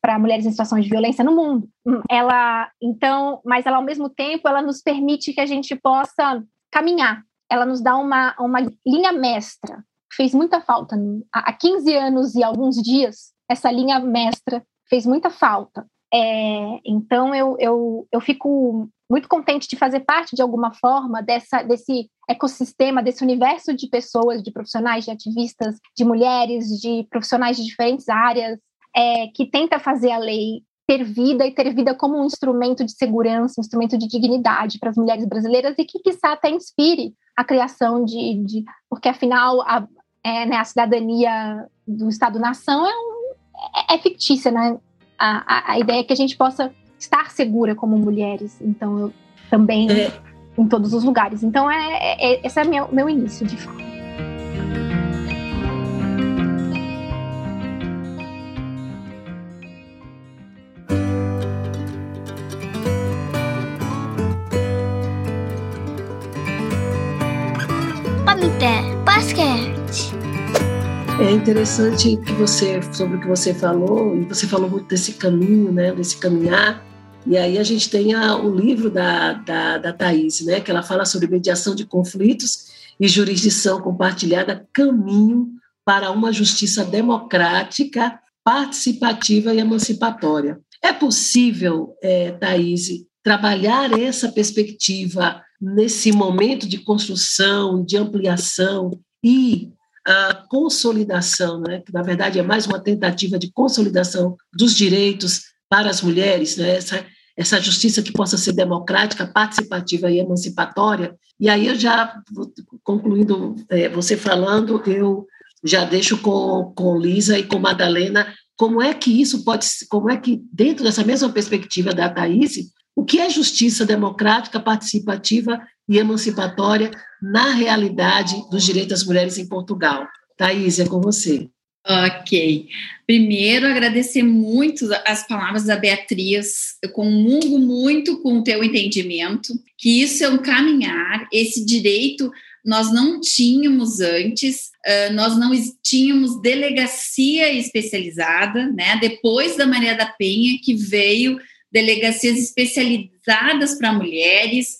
para mulheres em situações de violência no mundo. Ela, então, mas ela ao mesmo tempo, ela nos permite que a gente possa caminhar. Ela nos dá uma, uma linha mestra. Fez muita falta. Há 15 anos e alguns dias, essa linha mestra fez muita falta. É, então eu, eu, eu fico muito contente de fazer parte de alguma forma dessa, desse ecossistema, desse universo de pessoas, de profissionais, de ativistas, de mulheres, de profissionais de diferentes áreas, é, que tenta fazer a lei ter vida e ter vida como um instrumento de segurança, um instrumento de dignidade para as mulheres brasileiras e que, quiçá, até inspire a criação de. de porque, afinal, a, é, né, a cidadania do Estado-nação é um é, é fictícia, né? A, a, a, ideia é que a gente possa estar segura como mulheres. Então, eu também é. em todos os lugares. Então, é, é, esse é meu, meu início de fala. É interessante que você sobre o que você falou e você falou muito desse caminho, né, desse caminhar. E aí a gente tem a, o livro da, da, da Thaís, né, que ela fala sobre mediação de conflitos e jurisdição compartilhada, caminho para uma justiça democrática, participativa e emancipatória. É possível, é, Thaís, trabalhar essa perspectiva nesse momento de construção, de ampliação e a consolidação, né, que na verdade é mais uma tentativa de consolidação dos direitos para as mulheres, né, essa, essa justiça que possa ser democrática, participativa e emancipatória. E aí eu já, concluindo é, você falando, eu já deixo com, com Lisa e com Madalena como é que isso pode, como é que dentro dessa mesma perspectiva da Thaís, o que é justiça democrática, participativa e emancipatória na realidade dos direitos das mulheres em Portugal. Thaís, é com você. Ok. Primeiro, agradecer muito as palavras da Beatriz. Eu comungo muito com o teu entendimento, que isso é um caminhar, esse direito nós não tínhamos antes, nós não tínhamos delegacia especializada, né? Depois da Maria da Penha, que veio delegacias especializadas para mulheres,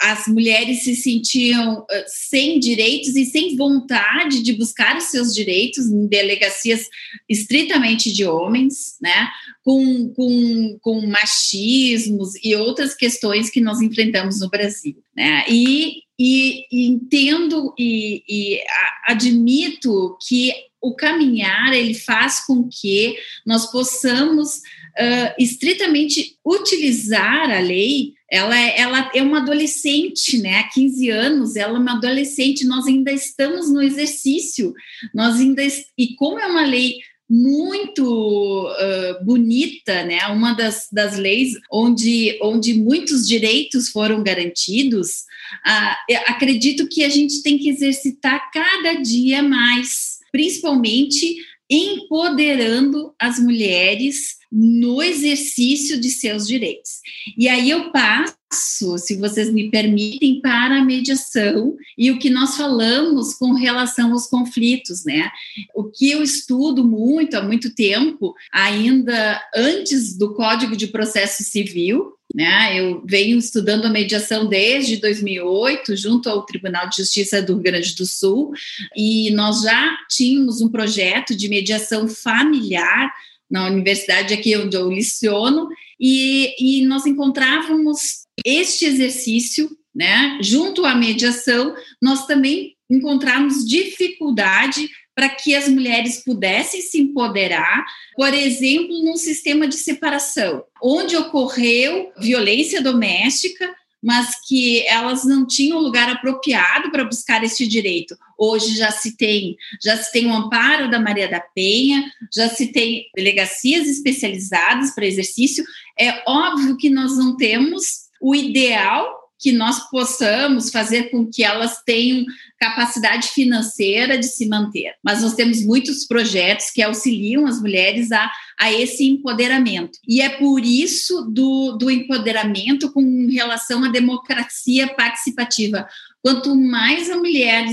as mulheres se sentiam uh, sem direitos e sem vontade de buscar os seus direitos em delegacias estritamente de homens, né? Com, com, com machismos e outras questões que nós enfrentamos no Brasil, né? E, e, e entendo e, e admito que o caminhar ele faz com que nós possamos uh, estritamente utilizar a lei. Ela, é, ela é uma adolescente, né? Há 15 anos, ela é uma adolescente, nós ainda estamos no exercício, nós ainda. E como é uma lei muito uh, bonita, né? Uma das, das leis onde, onde muitos direitos foram garantidos. Uh, acredito que a gente tem que exercitar cada dia mais principalmente empoderando as mulheres no exercício de seus direitos. E aí eu passo, se vocês me permitem, para a mediação e o que nós falamos com relação aos conflitos, né? O que eu estudo muito há muito tempo, ainda antes do Código de Processo Civil, né? Eu venho estudando a mediação desde 2008, junto ao Tribunal de Justiça do Rio Grande do Sul, e nós já tínhamos um projeto de mediação familiar na universidade aqui onde eu liciono, e, e nós encontrávamos este exercício, né? Junto à mediação, nós também encontramos dificuldade para que as mulheres pudessem se empoderar, por exemplo, num sistema de separação, onde ocorreu violência doméstica, mas que elas não tinham lugar apropriado para buscar este direito. Hoje já se tem, já se tem o amparo da Maria da Penha, já se tem delegacias especializadas para exercício. É óbvio que nós não temos o ideal que nós possamos fazer com que elas tenham capacidade financeira de se manter. Mas nós temos muitos projetos que auxiliam as mulheres a, a esse empoderamento. E é por isso do, do empoderamento com relação à democracia participativa. Quanto mais a mulher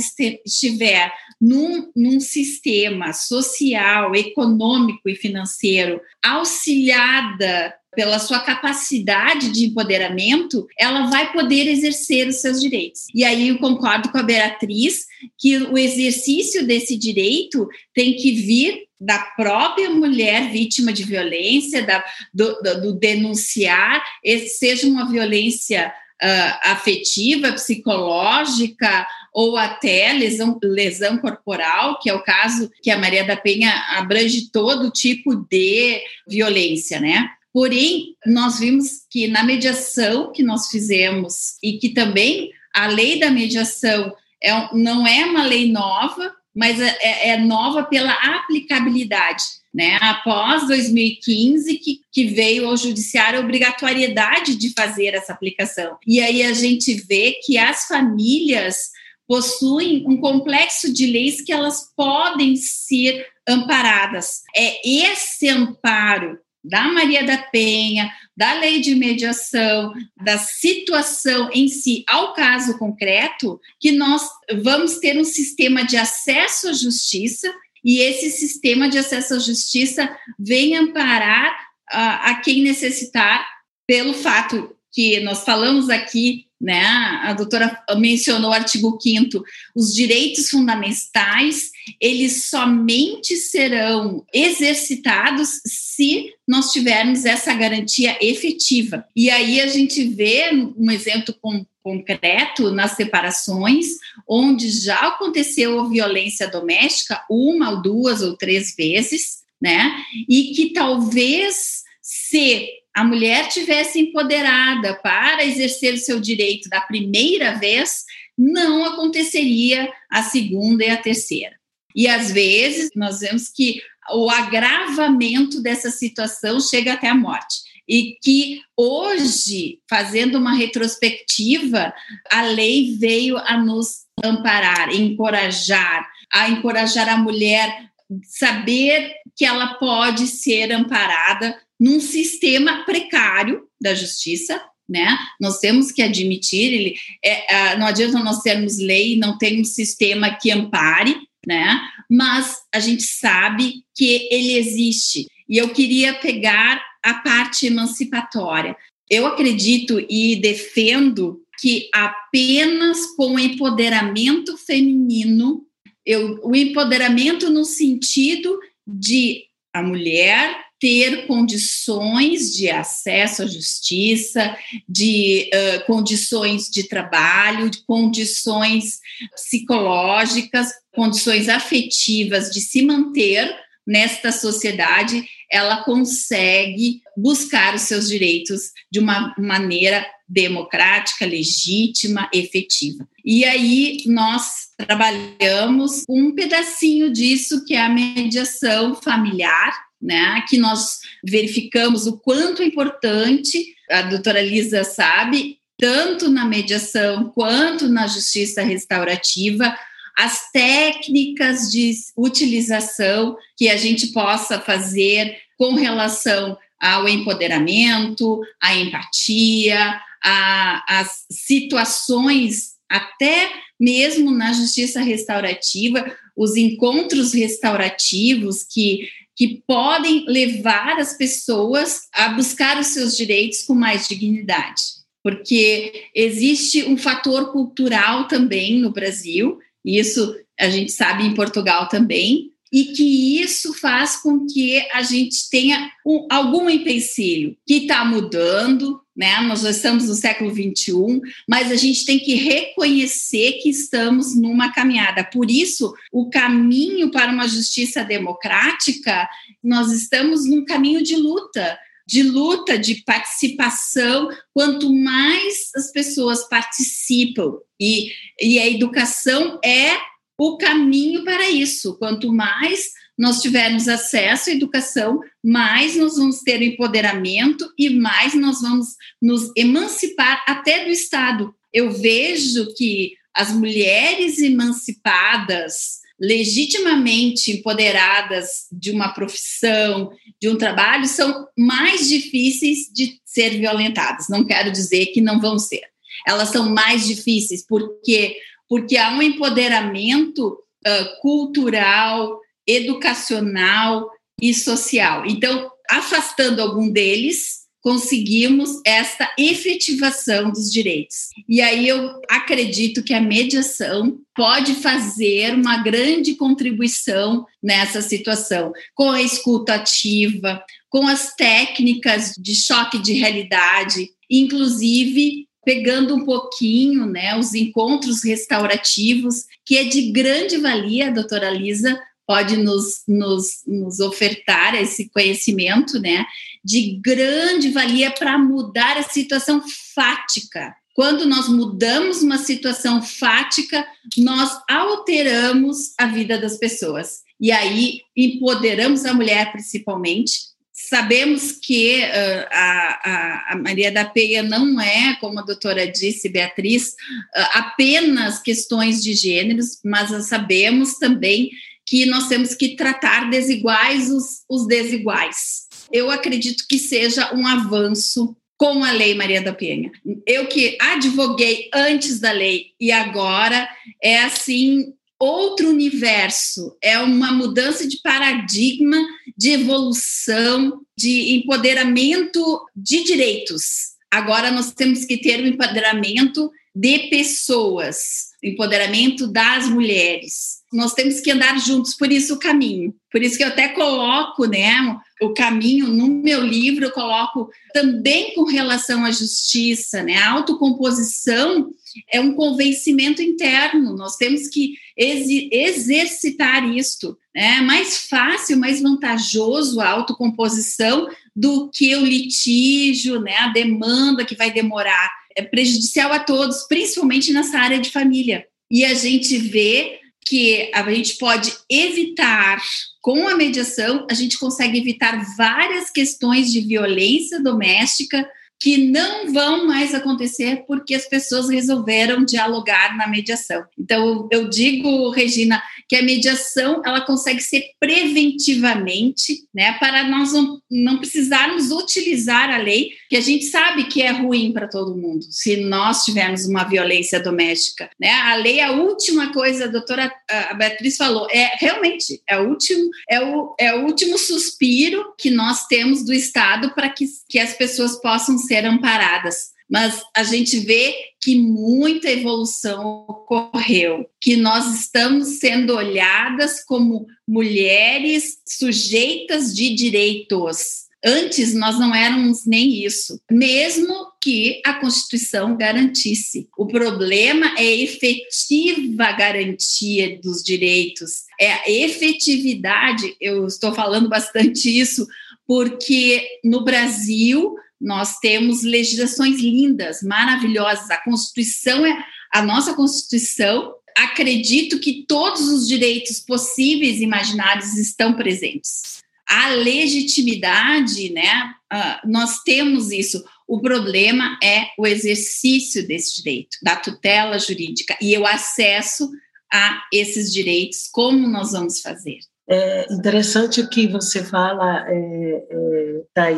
estiver num, num sistema social, econômico e financeiro auxiliada pela sua capacidade de empoderamento, ela vai poder exercer os seus direitos. E aí eu concordo com a Beatriz que o exercício desse direito tem que vir da própria mulher vítima de violência, da, do, do, do denunciar, seja uma violência uh, afetiva, psicológica ou até lesão, lesão corporal, que é o caso que a Maria da Penha abrange todo tipo de violência, né? Porém, nós vimos que na mediação que nós fizemos e que também a lei da mediação é, não é uma lei nova, mas é, é, é nova pela aplicabilidade. Né? Após 2015, que, que veio ao judiciário a obrigatoriedade de fazer essa aplicação. E aí a gente vê que as famílias possuem um complexo de leis que elas podem ser amparadas. É esse amparo da Maria da Penha, da lei de mediação, da situação em si ao caso concreto, que nós vamos ter um sistema de acesso à justiça e esse sistema de acesso à justiça vem amparar a, a quem necessitar pelo fato que nós falamos aqui né? A doutora mencionou o artigo 5 os direitos fundamentais, eles somente serão exercitados se nós tivermos essa garantia efetiva. E aí a gente vê um exemplo com, concreto nas separações, onde já aconteceu violência doméstica uma ou duas ou três vezes, né? E que talvez se a mulher tivesse empoderada para exercer o seu direito da primeira vez, não aconteceria a segunda e a terceira. E às vezes nós vemos que o agravamento dessa situação chega até a morte. E que hoje, fazendo uma retrospectiva, a lei veio a nos amparar, encorajar, a encorajar a mulher saber que ela pode ser amparada num sistema precário da justiça, né? Nós temos que admitir, ele, é, não adianta nós termos lei, não tem um sistema que ampare, né? Mas a gente sabe que ele existe. E eu queria pegar a parte emancipatória. eu acredito e defendo que apenas com empoderamento feminino, eu, o empoderamento no sentido de a mulher ter condições de acesso à justiça, de uh, condições de trabalho, de condições psicológicas, condições afetivas de se manter nesta sociedade, ela consegue buscar os seus direitos de uma maneira democrática, legítima, efetiva. E aí nós trabalhamos um pedacinho disso que é a mediação familiar, né, que nós verificamos o quanto é importante, a doutora Lisa sabe, tanto na mediação quanto na justiça restaurativa, as técnicas de utilização que a gente possa fazer com relação ao empoderamento, à empatia, às situações, até mesmo na justiça restaurativa, os encontros restaurativos que, que podem levar as pessoas a buscar os seus direitos com mais dignidade. Porque existe um fator cultural também no Brasil, isso a gente sabe em Portugal também, e que isso faz com que a gente tenha um, algum empecilho que está mudando, né? Nós já estamos no século 21, mas a gente tem que reconhecer que estamos numa caminhada. Por isso, o caminho para uma justiça democrática, nós estamos num caminho de luta de luta, de participação, quanto mais as pessoas participam, e, e a educação é o caminho para isso. Quanto mais nós tivermos acesso à educação, mais nós vamos ter empoderamento e mais nós vamos nos emancipar até do Estado. Eu vejo que as mulheres emancipadas, legitimamente empoderadas de uma profissão, de um trabalho, são mais difíceis de ser violentadas. Não quero dizer que não vão ser. Elas são mais difíceis porque porque há um empoderamento uh, cultural, educacional e social. Então, afastando algum deles, conseguimos esta efetivação dos direitos. E aí eu acredito que a mediação pode fazer uma grande contribuição nessa situação, com a escuta ativa, com as técnicas de choque de realidade, inclusive pegando um pouquinho, né, os encontros restaurativos, que é de grande valia, doutora Lisa pode nos, nos, nos ofertar esse conhecimento, né, de grande valia para mudar a situação fática. Quando nós mudamos uma situação fática, nós alteramos a vida das pessoas. E aí empoderamos a mulher, principalmente, Sabemos que uh, a, a, Maria da Penha não é, como a doutora disse, Beatriz, uh, apenas questões de gêneros, mas sabemos também que nós temos que tratar desiguais os, os desiguais. Eu acredito que seja um avanço com a Lei Maria da Penha. Eu que advoguei antes da lei e agora é assim outro universo, é uma mudança de paradigma, de evolução, de empoderamento de direitos. Agora nós temos que ter o um empoderamento de pessoas, empoderamento das mulheres. Nós temos que andar juntos, por isso o caminho. Por isso que eu até coloco, né, o caminho no meu livro, eu coloco também com relação à justiça, né? A autocomposição é um convencimento interno. Nós temos que exercitar isto. Né? É mais fácil, mais vantajoso a autocomposição do que o litígio, né? a demanda que vai demorar. É prejudicial a todos, principalmente nessa área de família. E a gente vê que a gente pode evitar, com a mediação, a gente consegue evitar várias questões de violência doméstica, que não vão mais acontecer porque as pessoas resolveram dialogar na mediação. Então, eu digo, Regina, que a mediação ela consegue ser preventivamente, né, para nós não, não precisarmos utilizar a lei, que a gente sabe que é ruim para todo mundo, se nós tivermos uma violência doméstica. Né? A lei é a última coisa, a doutora a Beatriz falou, é realmente é o último, é o, é o último suspiro que nós temos do Estado para que, que as pessoas possam ser ser amparadas mas a gente vê que muita evolução ocorreu, que nós estamos sendo olhadas como mulheres sujeitas de direitos. Antes nós não éramos nem isso, mesmo que a Constituição garantisse. O problema é a efetiva garantia dos direitos, é a efetividade. Eu estou falando bastante isso porque no Brasil nós temos legislações lindas, maravilhosas. A Constituição é a nossa Constituição. Acredito que todos os direitos possíveis e imaginários estão presentes. A legitimidade, né? Uh, nós temos isso. O problema é o exercício desse direito, da tutela jurídica e o acesso a esses direitos. Como nós vamos fazer? É interessante o que você fala, é, é.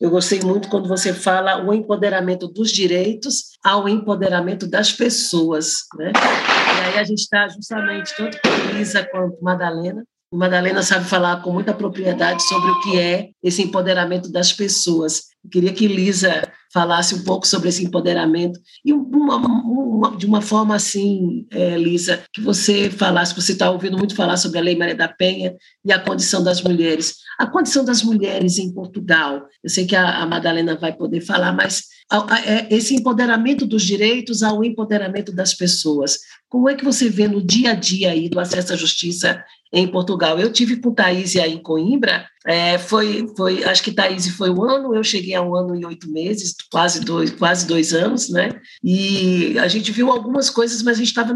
Eu gostei muito quando você fala o empoderamento dos direitos ao empoderamento das pessoas. Né? E aí a gente está justamente, tanto com Lisa quanto Madalena, Madalena sabe falar com muita propriedade sobre o que é esse empoderamento das pessoas. Eu queria que Lisa falasse um pouco sobre esse empoderamento e uma, uma, de uma forma assim, é, Lisa, que você falasse, você está ouvindo muito falar sobre a Lei Maria da Penha e a condição das mulheres. A condição das mulheres em Portugal, eu sei que a, a Madalena vai poder falar, mas a, a, é, esse empoderamento dos direitos ao empoderamento das pessoas. Como é que você vê no dia a dia aí do acesso à justiça em Portugal. Eu tive com Thaís aí em Coimbra, é, foi, foi, acho que Thaís foi um ano, eu cheguei a um ano e oito meses, quase dois, quase dois anos, né? E a gente viu algumas coisas, mas a gente estava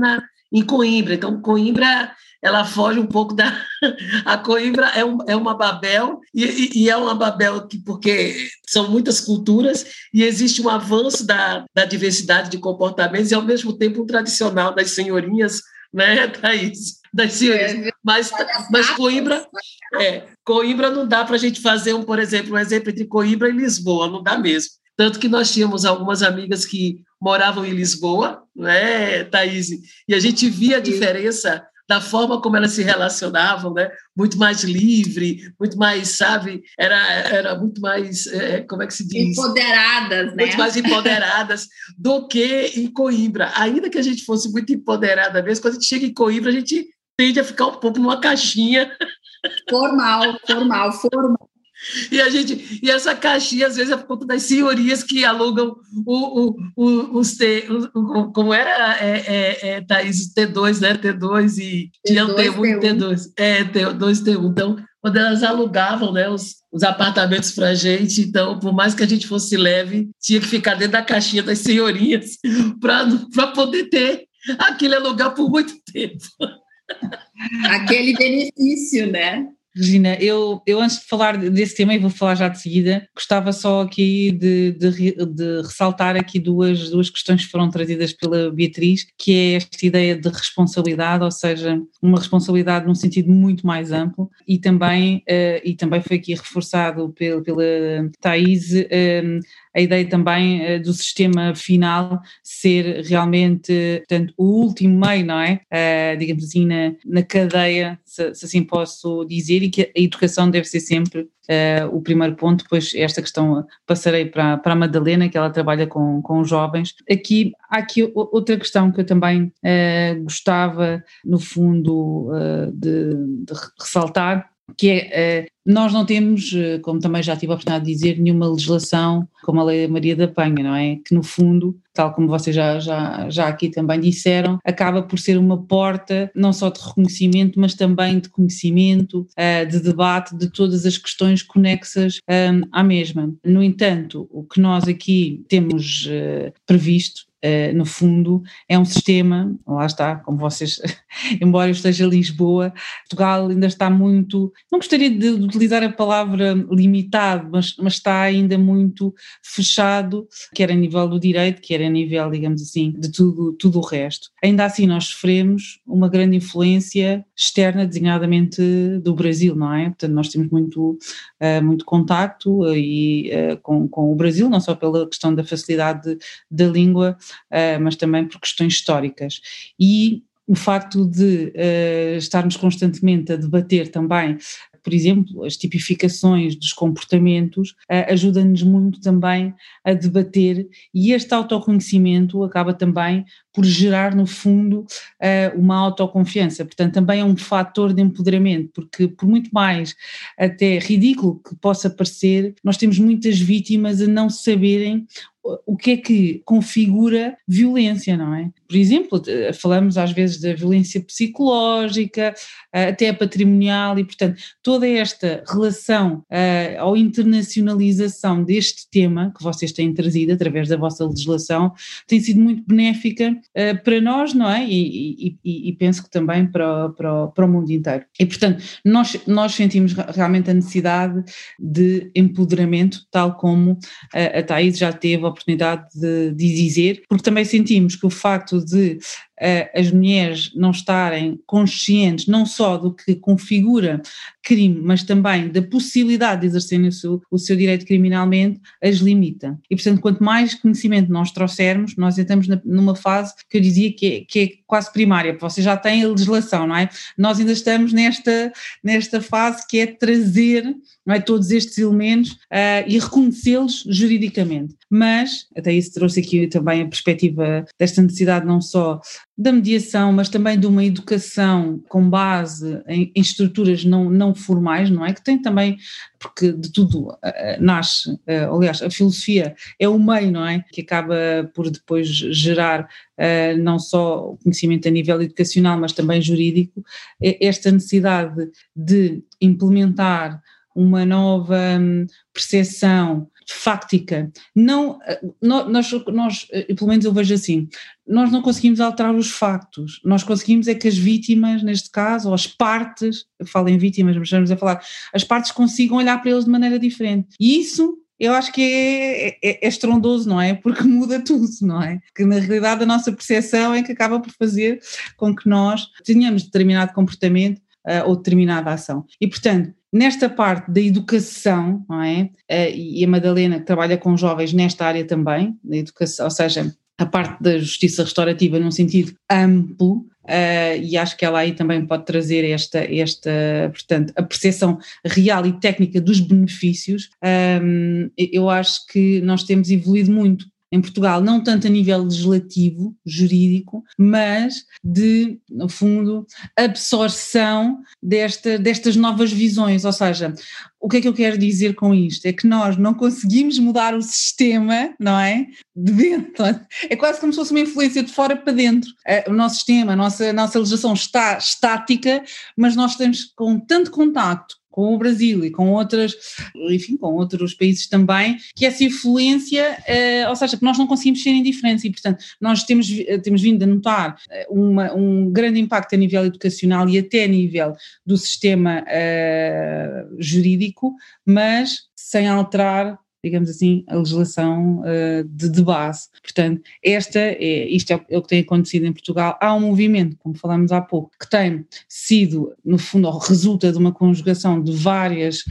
em Coimbra, então Coimbra ela foge um pouco da. A Coimbra é, um, é uma Babel, e, e, é uma Babel que, porque são muitas culturas, e existe um avanço da, da diversidade de comportamentos, e ao mesmo tempo um tradicional das senhorinhas, né, Thaís? das senhorias. É, mas, mas Coimbra, é, Coimbra não dá para a gente fazer, um, por exemplo, um exemplo entre Coimbra e Lisboa, não dá mesmo. Tanto que nós tínhamos algumas amigas que moravam em Lisboa, né, Thaís? E a gente via a diferença da forma como elas se relacionavam, né? Muito mais livre, muito mais, sabe? Era, era muito mais, é, como é que se diz? Empoderadas, né? Muito mais empoderadas do que em Coimbra. Ainda que a gente fosse muito empoderada mesmo, quando a gente chega em Coimbra, a gente tende a ficar um pouco numa caixinha. Formal, formal, formal. E, a gente, e essa caixinha, às vezes, é por conta das senhorias que alugam o, o, o, os T, o, como era, é, é, é, Thaís, T2, né? T2 e tinha o T1 e T2. É, T2 T1. Então, quando elas alugavam né, os, os apartamentos para a gente, então, por mais que a gente fosse leve, tinha que ficar dentro da caixinha das senhorias para poder ter aquele alugar por muito tempo. Aquele benefício, né? Regina, eu, eu antes de falar desse tema, e vou falar já de seguida, gostava só aqui de, de, de, ressaltar aqui duas, duas questões que foram trazidas pela Beatriz, que é esta ideia de responsabilidade, ou seja, uma responsabilidade num sentido muito mais amplo, e também, uh, e também foi aqui reforçado pela, pela Thais, uh, a ideia também uh, do sistema final ser realmente, portanto, o último meio, não é? Uh, digamos assim, na, na cadeia, se, se, assim posso dizer, e que a educação deve ser sempre uh, o primeiro ponto, depois esta questão passarei para, para a Madalena, que ela trabalha com, com jovens. Aqui, há aqui outra questão que eu também gostava, no fundo, de, de ressaltar, que é, nós não temos, eh, como também já tive a oportunidade de dizer, nenhuma legislação como a Lei Maria da Penha, não é? Que no fundo, tal como vocês já, já, já aqui também disseram, acaba por ser uma porta não só de reconhecimento, mas também de conhecimento, eh, de debate de todas as questões conexas eh, à mesma. No entanto, o que nós aqui temos previsto Uh, no fundo, é um sistema, lá está, como vocês, embora eu esteja em Lisboa, Portugal ainda está muito, não gostaria de utilizar a palavra limitado, mas, mas está ainda muito fechado, quer a nível do direito, quer a nível, digamos assim, de tudo, tudo o resto. Ainda assim, nós sofremos uma grande influência externa, designadamente do Brasil, não é? Portanto, nós temos muito, uh, muito contacto e, uh, com, com o Brasil, não só pela questão da facilidade da língua, uh, mas também por questões históricas. E o facto de uh, estarmos constantemente a debater também por exemplo, as tipificações dos comportamentos uh, ajuda-nos muito também a debater e este autoconhecimento acaba também por gerar, no fundo, uh, uma autoconfiança. Portanto, também é um fator de empoderamento, porque por muito mais até ridículo que possa parecer, nós temos muitas vítimas a não saberem o que é que configura violência, não é? Por exemplo, falamos às vezes da violência psicológica, eh, até patrimonial, e portanto toda esta relação ou internacionalização deste tema que vocês têm trazido através da vossa legislação tem sido muito benéfica uh, para nós, não é? E, e, e, penso que também para, para, para o mundo inteiro. E portanto nós, nós sentimos realmente a necessidade de empoderamento, tal como a, a Thais já teve a oportunidade de, de dizer, porque também sentimos que o facto de as mulheres não estarem conscientes não só do que configura crime, mas também da possibilidade de exercerem o seu, o seu direito criminalmente, as limita. E, portanto, quanto mais conhecimento nós trouxermos, nós estamos na, numa fase que eu dizia que é, que é quase primária, porque vocês já têm a legislação, não é? Nós ainda estamos nesta, nesta fase que é trazer não é, todos estes elementos uh, e reconhecê-los juridicamente. Mas, até isso trouxe aqui também a perspectiva desta necessidade não só da mediação, mas também de uma educação com base em, em, estruturas não, não formais, não é? Que tem também, porque de tudo uh, nasce, uh, aliás, a filosofia é o meio, não é? Que acaba por depois gerar uh, não só o conhecimento a nível educacional, mas também jurídico, esta necessidade de implementar uma nova hum, percepção fáctica. Não, nós, nós, pelo menos eu vejo assim, nós não conseguimos alterar os factos, nós conseguimos é que as vítimas, neste caso, ou as partes, eu falo em vítimas, mas estamos a falar, as partes consigam olhar para eles de maneira diferente. E isso eu acho que é, é, é, estrondoso, não é? Porque muda tudo, não é? Que na realidade a nossa percepção é que acaba por fazer com que nós tenhamos determinado comportamento uh, ou determinada ação. E portanto, Nesta parte da educação, não é? Eh, e a Madalena que trabalha com jovens nesta área também, da educação, ou seja, a parte da justiça restaurativa num sentido amplo, Uh, e acho que ela aí também pode trazer esta, esta portanto, a percepção real e técnica dos benefícios. Um, eu acho que nós temos evoluído muito em Portugal, não tanto a nível legislativo, jurídico, mas de, no fundo, absorção desta, destas novas visões. Ou seja, o que é que eu quero dizer com isto? É que nós não conseguimos mudar o sistema, não é? De dentro. É quase como se fosse uma influência de fora para dentro. É, o nosso sistema, a nossa, a nossa legislação está estática, mas nós temos com tanto contacto com o Brasil e com outras, enfim, com outros países também, que essa influência, uh, ou seja, que nós não conseguimos ser indiferentes e, portanto, nós temos, temos vindo a notar eh, uma, um grande impacto a nível educacional e até a nível do sistema uh, jurídico, mas sem alterar digamos assim, a legislação uh, de, de, base. Portanto, esta é, isto é, é o que tem acontecido em Portugal. Há um movimento, como falamos há pouco, que tem sido, no fundo, resulta de uma conjugação de várias,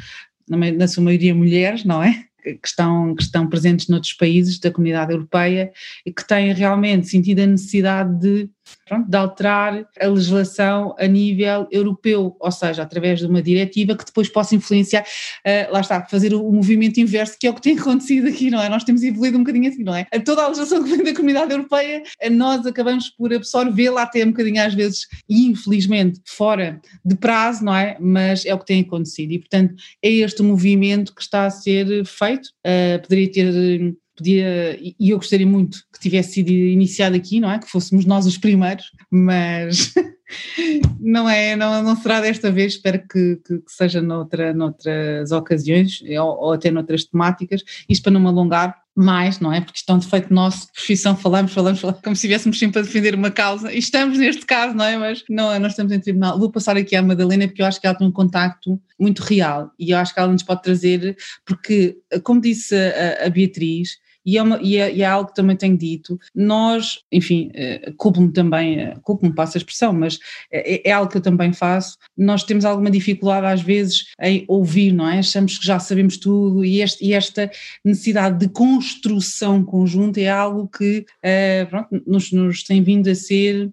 na, na sua maioria mulheres, não é? que estão, que estão presentes noutros países da comunidade europeia e que têm realmente sentido a necessidade de pronto, de alterar a legislação a nível europeu, ou seja, através de uma diretiva que depois possa influenciar, uh, lá está, fazer o, movimento inverso, que é o que tem acontecido aqui, não é? Nós temos evoluído um bocadinho assim, não é? Toda a legislação que vem da comunidade europeia, eh, nós acabamos por absorvê-la até um bocadinho às vezes, infelizmente, fora de prazo, não é? Mas é o que tem acontecido e, portanto, é este movimento que está a ser feito, uh, poderia ter podia, e eu gostaria muito que tivesse sido iniciado aqui, não é? Que fôssemos nós os primeiros, mas não é, não, não será desta vez, espero que, que, que seja noutra, noutras ocasiões ou, ou, até noutras temáticas, isto para não me alongar mais, não é? Porque isto é um defeito nosso, profissão, falamos, falamos, falamos, como se estivéssemos sempre a defender uma causa, e estamos neste caso, não é? Mas não, nós estamos em tribunal. Vou passar aqui à Madalena porque eu acho que ela tem um contacto muito real e eu acho que ela nos pode trazer, porque, como disse a, a Beatriz, e é, uma, e, é, e é, algo que também tenho dito, nós, enfim, uh, culpo-me também, uh, culpo-me, passo a expressão, mas é, é, algo que eu também faço, nós temos alguma dificuldade às vezes em ouvir, não é? Achamos que já sabemos tudo e, este, e esta necessidade de construção conjunta é algo que uh, pronto, nos, nos tem vindo a ser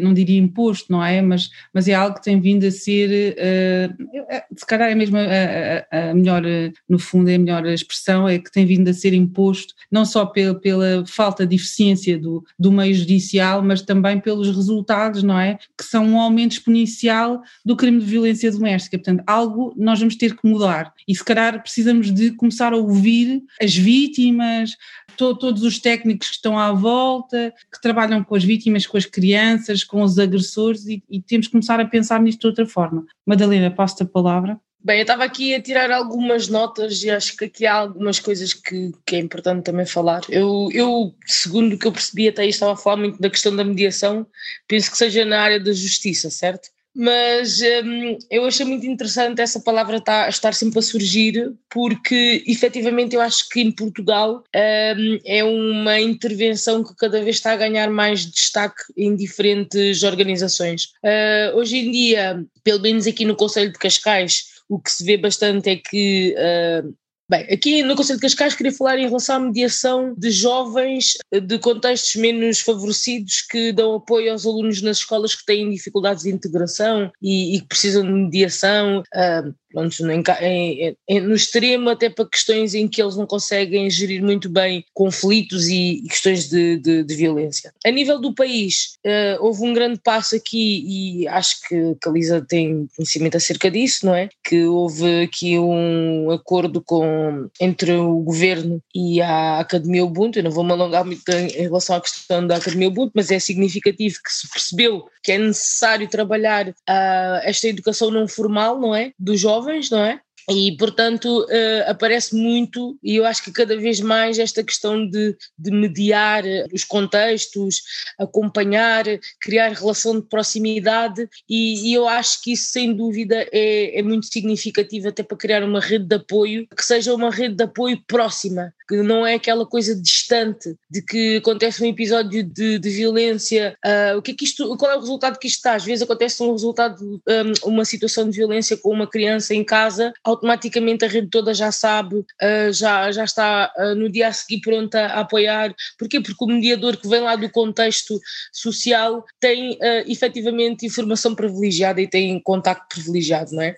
não diria imposto, não é? Mas, mas é algo que tem vindo a ser, uh, se calhar é mesmo a, a, a, melhor, no fundo, é a melhor expressão, é que tem vindo a ser imposto, não só pela, pela falta de eficiência do, do meio judicial, mas também pelos resultados, não é? Que são um aumento exponencial do crime de violência doméstica. Portanto, algo nós vamos ter que mudar. E se calhar precisamos de começar a ouvir as vítimas, to, todos os técnicos que estão à volta, que trabalham com as vítimas, com as crianças, com os agressores, e, e temos que começar a pensar nisto de outra forma. Madalena, passo-te a palavra. Bem, eu estava aqui a tirar algumas notas e acho que aqui há algumas coisas que, que é importante também falar. Eu, eu, segundo o que eu percebi, até aí estava a falar muito da questão da mediação, penso que seja na área da justiça, certo? Mas um, eu achei muito interessante essa palavra tá, estar sempre a surgir, porque efetivamente eu acho que em Portugal um, é uma intervenção que cada vez está a ganhar mais destaque em diferentes organizações. Uh, hoje em dia, pelo menos aqui no Conselho de Cascais, o que se vê bastante é que uh, Bem, aqui no Conselho de Cascais queria falar em relação à mediação de jovens de contextos menos favorecidos que dão apoio aos alunos nas escolas que têm dificuldades de integração e, e que precisam de mediação. Uh, pronto, no, em, em, no extremo até para questões em que eles não conseguem gerir muito bem conflitos e, e questões de, de, de, violência. A nível do país, uh, houve um grande passo aqui e acho que, que a Lisa tem conhecimento acerca disso, não é? Que houve aqui um acordo com, entre o governo e a Academia Ubuntu, eu não vou me alongar muito em relação à questão da Academia Ubuntu, mas é significativo que se percebeu que é necessário trabalhar uh, esta educação não formal, não é? Dos jovens jovens, não é? E, portanto, uh, aparece muito, e eu acho que cada vez mais, esta questão de, de mediar eh, os contextos, acompanhar, criar relação de proximidade, e, e, eu acho que isso, sem dúvida, é, é muito significativo até para criar uma rede de apoio, que seja uma rede de apoio próxima, que não é aquela coisa distante de que acontece um episódio de, de violência, uh, o que é que isto, qual é o resultado que isto está? Às vezes acontece um resultado, um, uma situação de violência com uma criança em casa, automaticamente a rede toda já sabe, uh, já, já está uh, no dia a seguir pronta a apoiar. Porquê? Porque o mediador que vem lá do contexto social tem uh, efetivamente informação privilegiada e tem contacto privilegiado, não é?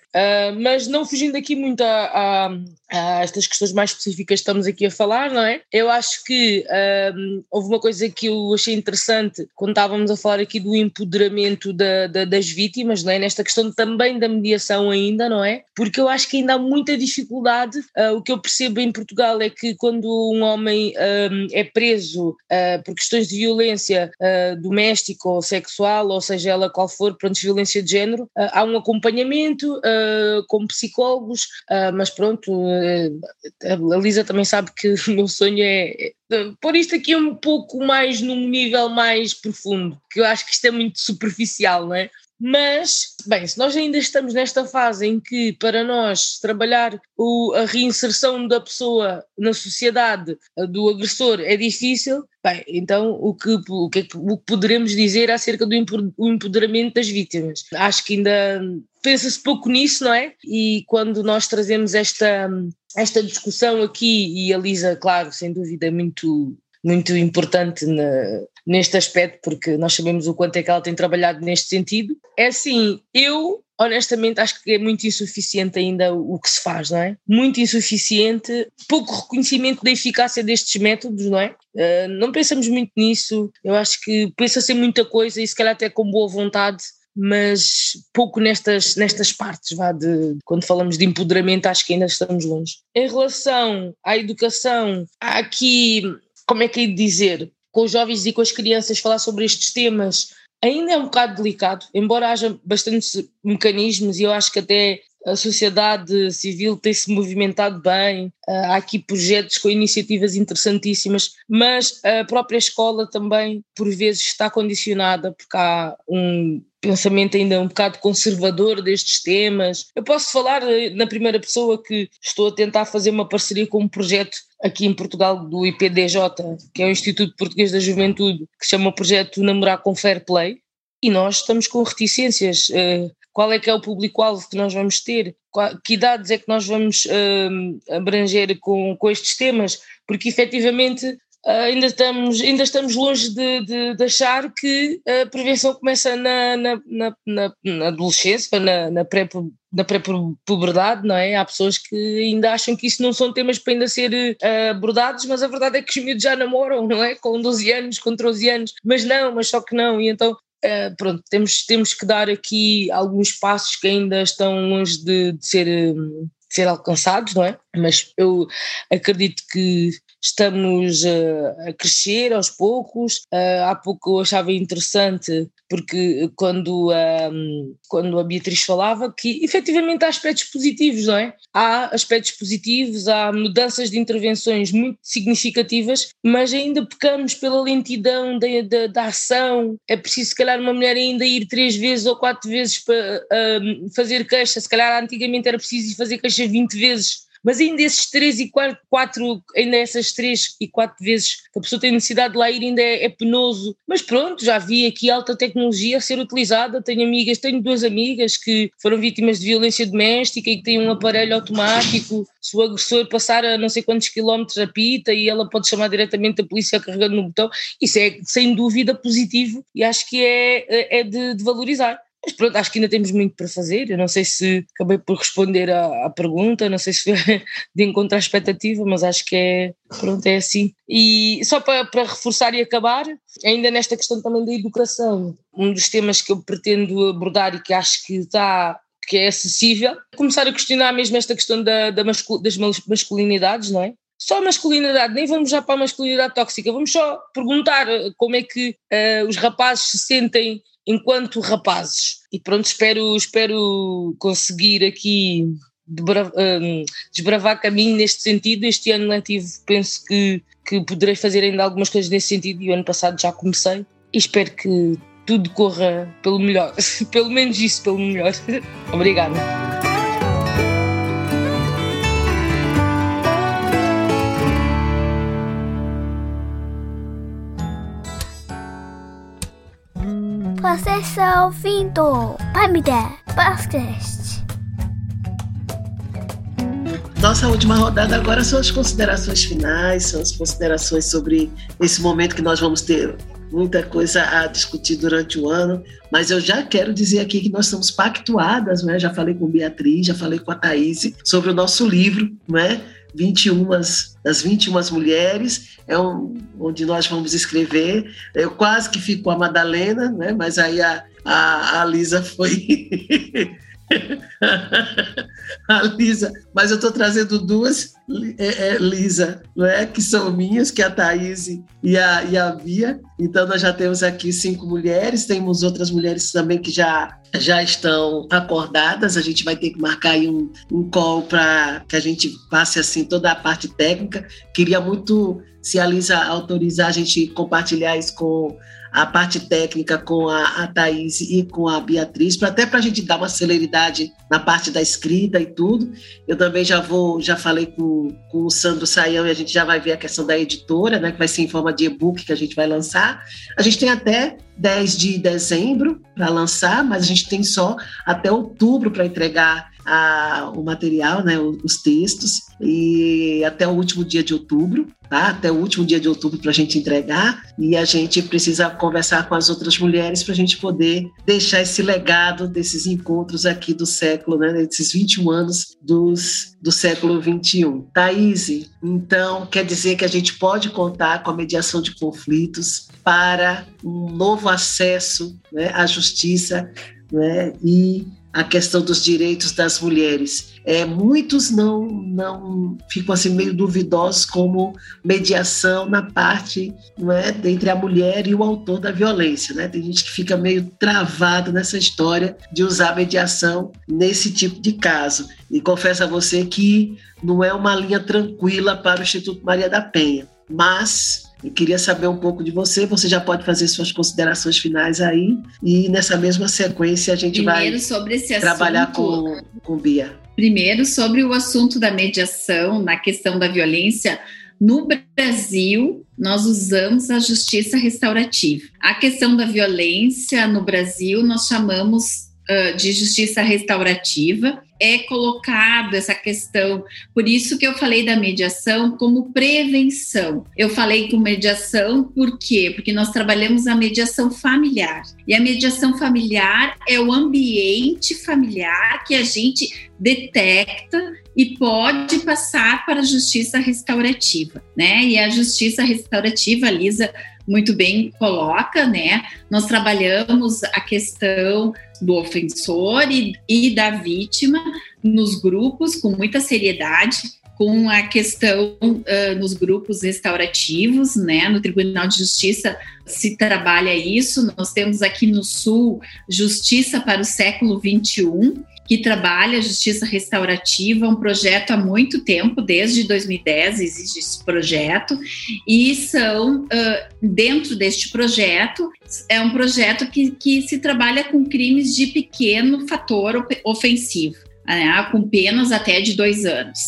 Mas não fugindo aqui muito a, a, a, estas questões mais específicas que estamos aqui a falar, não é? Eu acho que houve uma coisa que eu achei interessante quando estávamos a falar aqui do empoderamento da, da, das vítimas, não é? Nesta questão também da mediação ainda, não é? Porque eu acho que ainda há muita dificuldade. Uh, o que eu percebo em Portugal é que quando um homem um, é preso uh, por questões de violência uh, doméstica ou sexual, ou seja ela qual for, pronto, violência de género, há um acompanhamento com psicólogos, mas pronto, a Lisa também sabe que o meu sonho é, é pôr isto aqui um pouco mais num nível mais profundo, que eu acho que isto é muito superficial, não é? Mas, bem, se nós ainda estamos nesta fase em que para nós trabalhar o, a reinserção da pessoa na sociedade do agressor é difícil, bem, então o que, o que, o que poderemos dizer acerca do empoderamento das vítimas? Acho que ainda pensa-se pouco nisso, não é? E quando nós trazemos esta, esta discussão aqui, e a Lisa, claro, sem dúvida, é muito muito importante na, neste aspecto, porque nós sabemos o quanto é que ela tem trabalhado neste sentido. É assim, eu honestamente acho que é muito insuficiente ainda o que se faz, não é? Muito insuficiente, pouco reconhecimento da eficácia destes métodos, não é? Uh, não pensamos muito nisso, eu acho que pensa-se muita coisa e se calhar até com boa vontade, mas pouco nestas, nestas partes, vá, de, quando falamos de empoderamento acho que ainda estamos longe. Em relação à educação, há aqui como é que é de dizer, com os jovens e com as crianças falar sobre estes temas ainda é um bocado delicado, embora haja bastantes mecanismos e eu acho que até a sociedade civil tem se movimentado bem, há aqui projetos com iniciativas interessantíssimas, mas a própria escola também, por vezes, está condicionada, porque há um pensamento ainda um bocado conservador destes temas. Eu posso falar eh, na primeira pessoa que estou a tentar fazer uma parceria com um projeto aqui em Portugal do IPDJ, que é o Instituto Português da Juventude, que se chama o projeto Namorar com Fair Play, e nós estamos com reticências. Eh, qual é que é o público-alvo que nós vamos ter? Que idades é que nós vamos eh, abranger com, com estes temas? Porque efetivamente ainda, estamos, ainda estamos longe de, de, de, achar que a prevenção começa na, na, na, na, na adolescência, na, na pré na pré-puberdade, não é? Há pessoas que ainda acham que isso não são temas para ainda ser uh, abordados, mas a verdade é que os miúdos já namoram, não é? Com 12 anos, com 13 anos, mas não, mas só que não, e então Uh, pronto, temos, temos que dar aqui alguns passos que ainda estão longe de, de ser, de ser alcançados, não é? Mas eu acredito que estamos uh, a crescer aos poucos. Uh, há pouco eu achava interessante, porque quando, um, quando a Beatriz falava que efetivamente há aspectos positivos, não é? Há aspectos positivos, há mudanças de intervenções muito significativas, mas ainda pecamos pela lentidão da, da, da ação. É preciso, se calhar, uma mulher ainda ir três vezes ou quatro vezes para um, fazer queixa. Se calhar antigamente era preciso fazer queixa 20 vezes mas ainda esses três e quatro, quatro, ainda essas três e quatro vezes que a pessoa tem necessidade de lá ir ainda é, é, penoso. Mas pronto, já vi aqui alta tecnologia a ser utilizada. Tenho amigas, tenho duas amigas que foram vítimas de violência doméstica e que têm um aparelho automático. Se o agressor passar a não sei quantos quilómetros a pita e ela pode chamar diretamente a polícia carregando no botão, isso é sem dúvida positivo e acho que é, é de, de valorizar. Mas pronto, acho que ainda temos muito para fazer. Eu não sei se acabei por responder à, à pergunta, não sei se foi de encontrar a expectativa, mas acho que é, pronto, é assim. E só para, para reforçar e acabar, ainda nesta questão também da educação, um dos temas que eu pretendo abordar e que acho que está que é acessível, começar a questionar mesmo esta questão da, da mascul das masculinidades, não é? Só masculinidade, nem vamos já para a masculinidade tóxica, vamos só perguntar como é que uh, os rapazes se sentem enquanto rapazes. E pronto, espero, espero conseguir aqui hum, desbravar caminho neste sentido. Este ano letivo penso que, que poderei fazer ainda algumas coisas nesse sentido e o ano passado já comecei e espero que tudo corra pelo melhor, pelo menos isso, pelo melhor. Obrigada. Você está ouvindo Pamida Podcast. Nossa última rodada agora são as considerações finais, são as considerações sobre esse momento que nós vamos ter muita coisa a discutir durante o ano, mas eu já quero dizer aqui que nós estamos pactuadas, né? já falei com Beatriz, já falei com a Thaís sobre o nosso livro, né? 21 das 21 mulheres, é um, onde nós vamos escrever. Eu quase que fico com a Madalena, né? mas aí a, a, a Lisa foi. a Lisa, mas eu estou trazendo duas é, é, Lisa, não é? Que são minhas, que é a Thaís e a, e a Bia. Então nós já temos aqui cinco mulheres, temos outras mulheres também que já, já estão acordadas. A gente vai ter que marcar aí um, um call para que a gente passe assim toda a parte técnica. Queria muito, se a Lisa autorizar, a gente compartilhar isso com a parte técnica com a, a Thaís e com a Beatriz, até para a gente dar uma celeridade na parte da escrita e tudo. Eu também já vou, já falei com, com o Sandro Saião e a gente já vai ver a questão da editora, né, que vai ser em forma de e-book que a gente vai lançar. A gente tem até 10 de dezembro para lançar, mas a gente tem só até outubro para entregar a, o material, né, os textos, e até o último dia de outubro, tá? Até o último dia de outubro para a gente entregar, e a gente precisa conversar com as outras mulheres para a gente poder deixar esse legado desses encontros aqui do século, né, desses 21 anos dos, do século 21. Thaís, então quer dizer que a gente pode contar com a mediação de conflitos para um novo acesso né, à justiça né, e a questão dos direitos das mulheres. É, muitos não, não ficam assim meio duvidosos como mediação na parte não é, entre a mulher e o autor da violência. Né? Tem gente que fica meio travado nessa história de usar mediação nesse tipo de caso. E confesso a você que não é uma linha tranquila para o Instituto Maria da Penha, mas eu queria saber um pouco de você. Você já pode fazer suas considerações finais aí. E nessa mesma sequência a gente Primeiro, vai trabalhar assunto, com, com Bia. Primeiro, sobre o assunto da mediação na questão da violência. No Brasil, nós usamos a justiça restaurativa. A questão da violência no Brasil, nós chamamos de justiça restaurativa, é colocado essa questão. Por isso que eu falei da mediação como prevenção. Eu falei com mediação por quê? Porque nós trabalhamos a mediação familiar. E a mediação familiar é o ambiente familiar que a gente detecta e pode passar para a justiça restaurativa, né? E a justiça restaurativa, Lisa muito bem coloca, né? Nós trabalhamos a questão do ofensor e, e da vítima nos grupos com muita seriedade, com a questão uh, nos grupos restaurativos, né? No Tribunal de Justiça se trabalha isso. Nós temos aqui no Sul Justiça para o Século XXI, que trabalha a justiça restaurativa, um projeto há muito tempo, desde 2010 existe esse projeto, e são, dentro deste projeto, é um projeto que, que se trabalha com crimes de pequeno fator ofensivo, né, com penas até de dois anos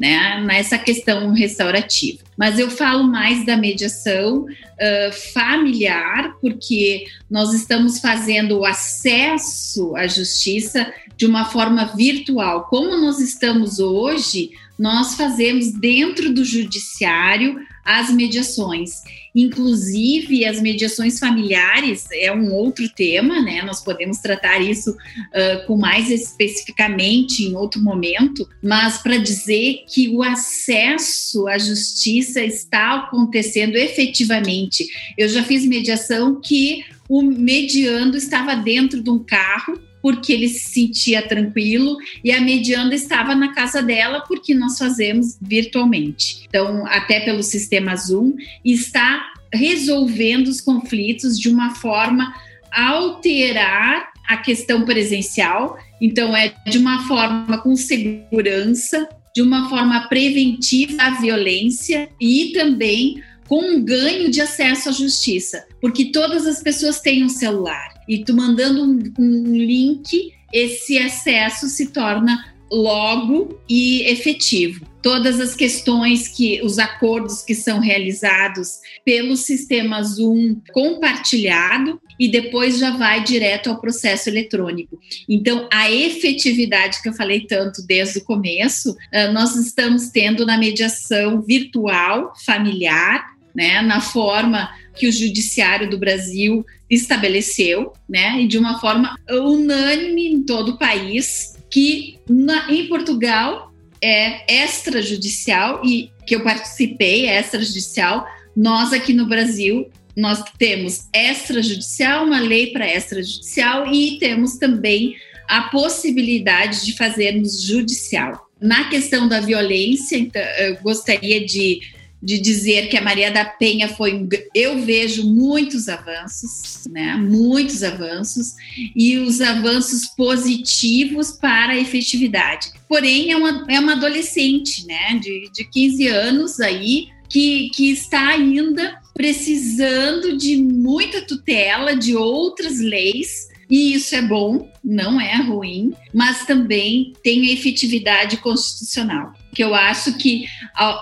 né, nessa questão restaurativa. Mas eu falo mais da mediação uh, familiar, porque nós estamos fazendo o acesso à justiça de uma forma virtual. Como nós estamos hoje, nós fazemos dentro do judiciário as mediações. Inclusive, as mediações familiares é um outro tema, né? Nós podemos tratar isso uh, com mais especificamente em outro momento, mas para dizer que o acesso à justiça está acontecendo efetivamente. Eu já fiz mediação que o mediando estava dentro de um carro porque ele se sentia tranquilo e a medianda estava na casa dela porque nós fazemos virtualmente. Então, até pelo sistema Zoom, está resolvendo os conflitos de uma forma a alterar a questão presencial. Então, é de uma forma com segurança, de uma forma preventiva à violência e também com um ganho de acesso à justiça, porque todas as pessoas têm um celular e tu mandando um, um link, esse acesso se torna logo e efetivo. Todas as questões que os acordos que são realizados pelo sistema Zoom compartilhado e depois já vai direto ao processo eletrônico. Então, a efetividade que eu falei tanto desde o começo, ah, nós estamos tendo na mediação virtual familiar né, na forma que o judiciário do Brasil estabeleceu, né, e de uma forma unânime em todo o país, que na, em Portugal é extrajudicial e que eu participei, é extrajudicial, nós aqui no Brasil nós temos extrajudicial, uma lei para extrajudicial e temos também a possibilidade de fazermos judicial. Na questão da violência, então, eu gostaria de de dizer que a Maria da Penha foi. Eu vejo muitos avanços, né? Muitos avanços, e os avanços positivos para a efetividade. Porém, é uma, é uma adolescente, né? De, de 15 anos aí, que, que está ainda precisando de muita tutela de outras leis. E isso é bom, não é ruim, mas também tem a efetividade constitucional. Que eu acho que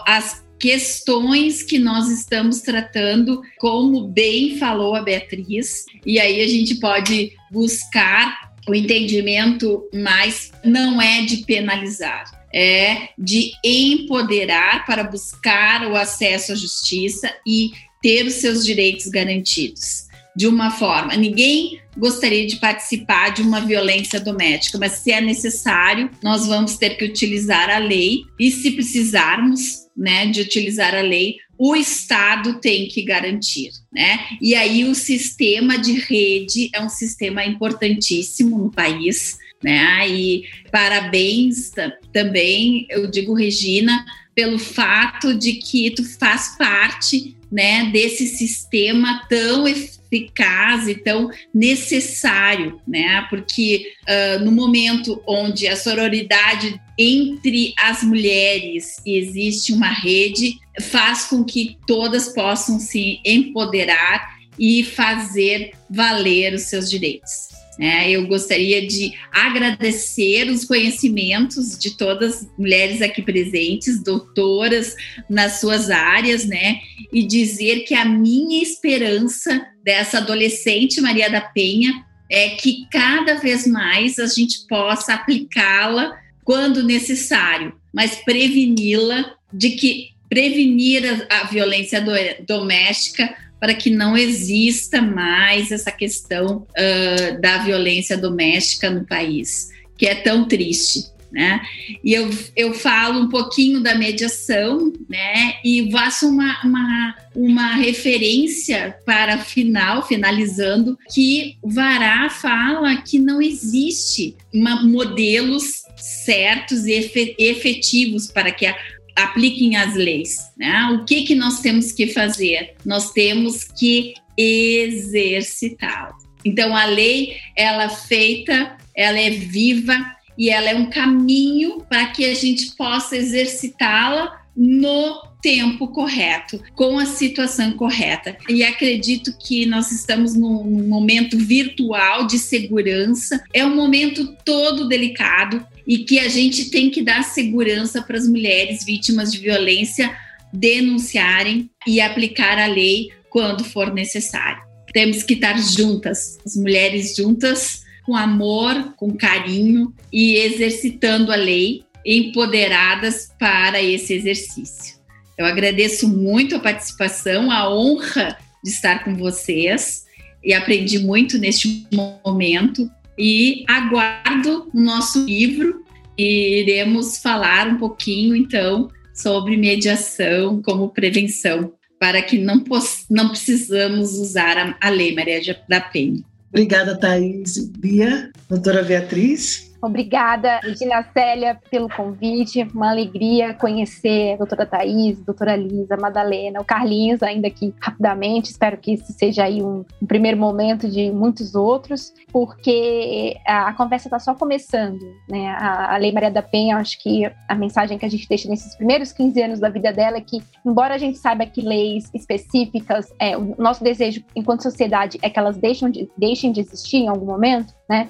as questões que nós estamos tratando, como bem falou a Beatriz, e aí a gente pode buscar o entendimento mais não é de penalizar, é de empoderar para buscar o acesso à justiça e ter os seus direitos garantidos. De uma forma, ninguém gostaria de participar de uma violência doméstica, mas se é necessário, nós vamos ter que utilizar a lei e, se precisarmos, né, de utilizar a lei, o Estado tem que garantir, né? E aí o sistema de rede é um sistema importantíssimo no país, né? E parabéns também, eu digo Regina, pelo fato de que tu faz parte, né, desse sistema tão eficaz e tão necessário, né? Porque uh, no momento onde a sororidade entre as mulheres existe uma rede, faz com que todas possam se empoderar e fazer valer os seus direitos. É, eu gostaria de agradecer os conhecimentos de todas as mulheres aqui presentes, doutoras nas suas áreas, né? E dizer que a minha esperança dessa adolescente Maria da Penha é que cada vez mais a gente possa aplicá-la quando necessário, mas preveni-la de que prevenir a, a violência do, doméstica para que não exista mais essa questão uh, da violência doméstica no país, que é tão triste. Né? E eu, eu falo um pouquinho da mediação, né? E faço uma, uma, uma referência para final, finalizando, que Vará fala que não existe uma, modelos certos e efetivos para que a, apliquem as leis. Né? O que, que nós temos que fazer? Nós temos que exercitá-la. Então, a lei, ela é feita, ela é viva e ela é um caminho para que a gente possa exercitá-la no tempo correto, com a situação correta. E acredito que nós estamos num, momento virtual de segurança, é um momento todo delicado e que a gente tem que dar segurança para as mulheres vítimas de violência denunciarem e aplicar a lei quando for necessário. Temos que estar juntas, as mulheres juntas, com amor, com carinho e exercitando a lei, empoderadas para esse exercício. Eu agradeço muito a participação, a honra de estar com vocês e aprendi muito neste momento e aguardo o nosso livro e iremos falar um pouquinho então sobre mediação como prevenção para que não, não precisamos usar a, lei Maria da Penha. Obrigada, Thaís. Bia, doutora Beatriz. Obrigada, Regina Célia, pelo convite. Uma alegria conhecer a doutora Thais, a doutora Lisa, a Madalena, o Carlinhos, ainda aqui rapidamente. Espero que isso seja aí um, um primeiro momento de muitos outros, porque a, a conversa está só começando. Né? A, a, Lei Maria da Penha, acho que a mensagem que a gente deixa nesses primeiros 15 anos da vida dela é que, embora a gente saiba que leis específicas, é, o nosso desejo enquanto sociedade é que elas deixem de, deixem de existir em algum momento, né?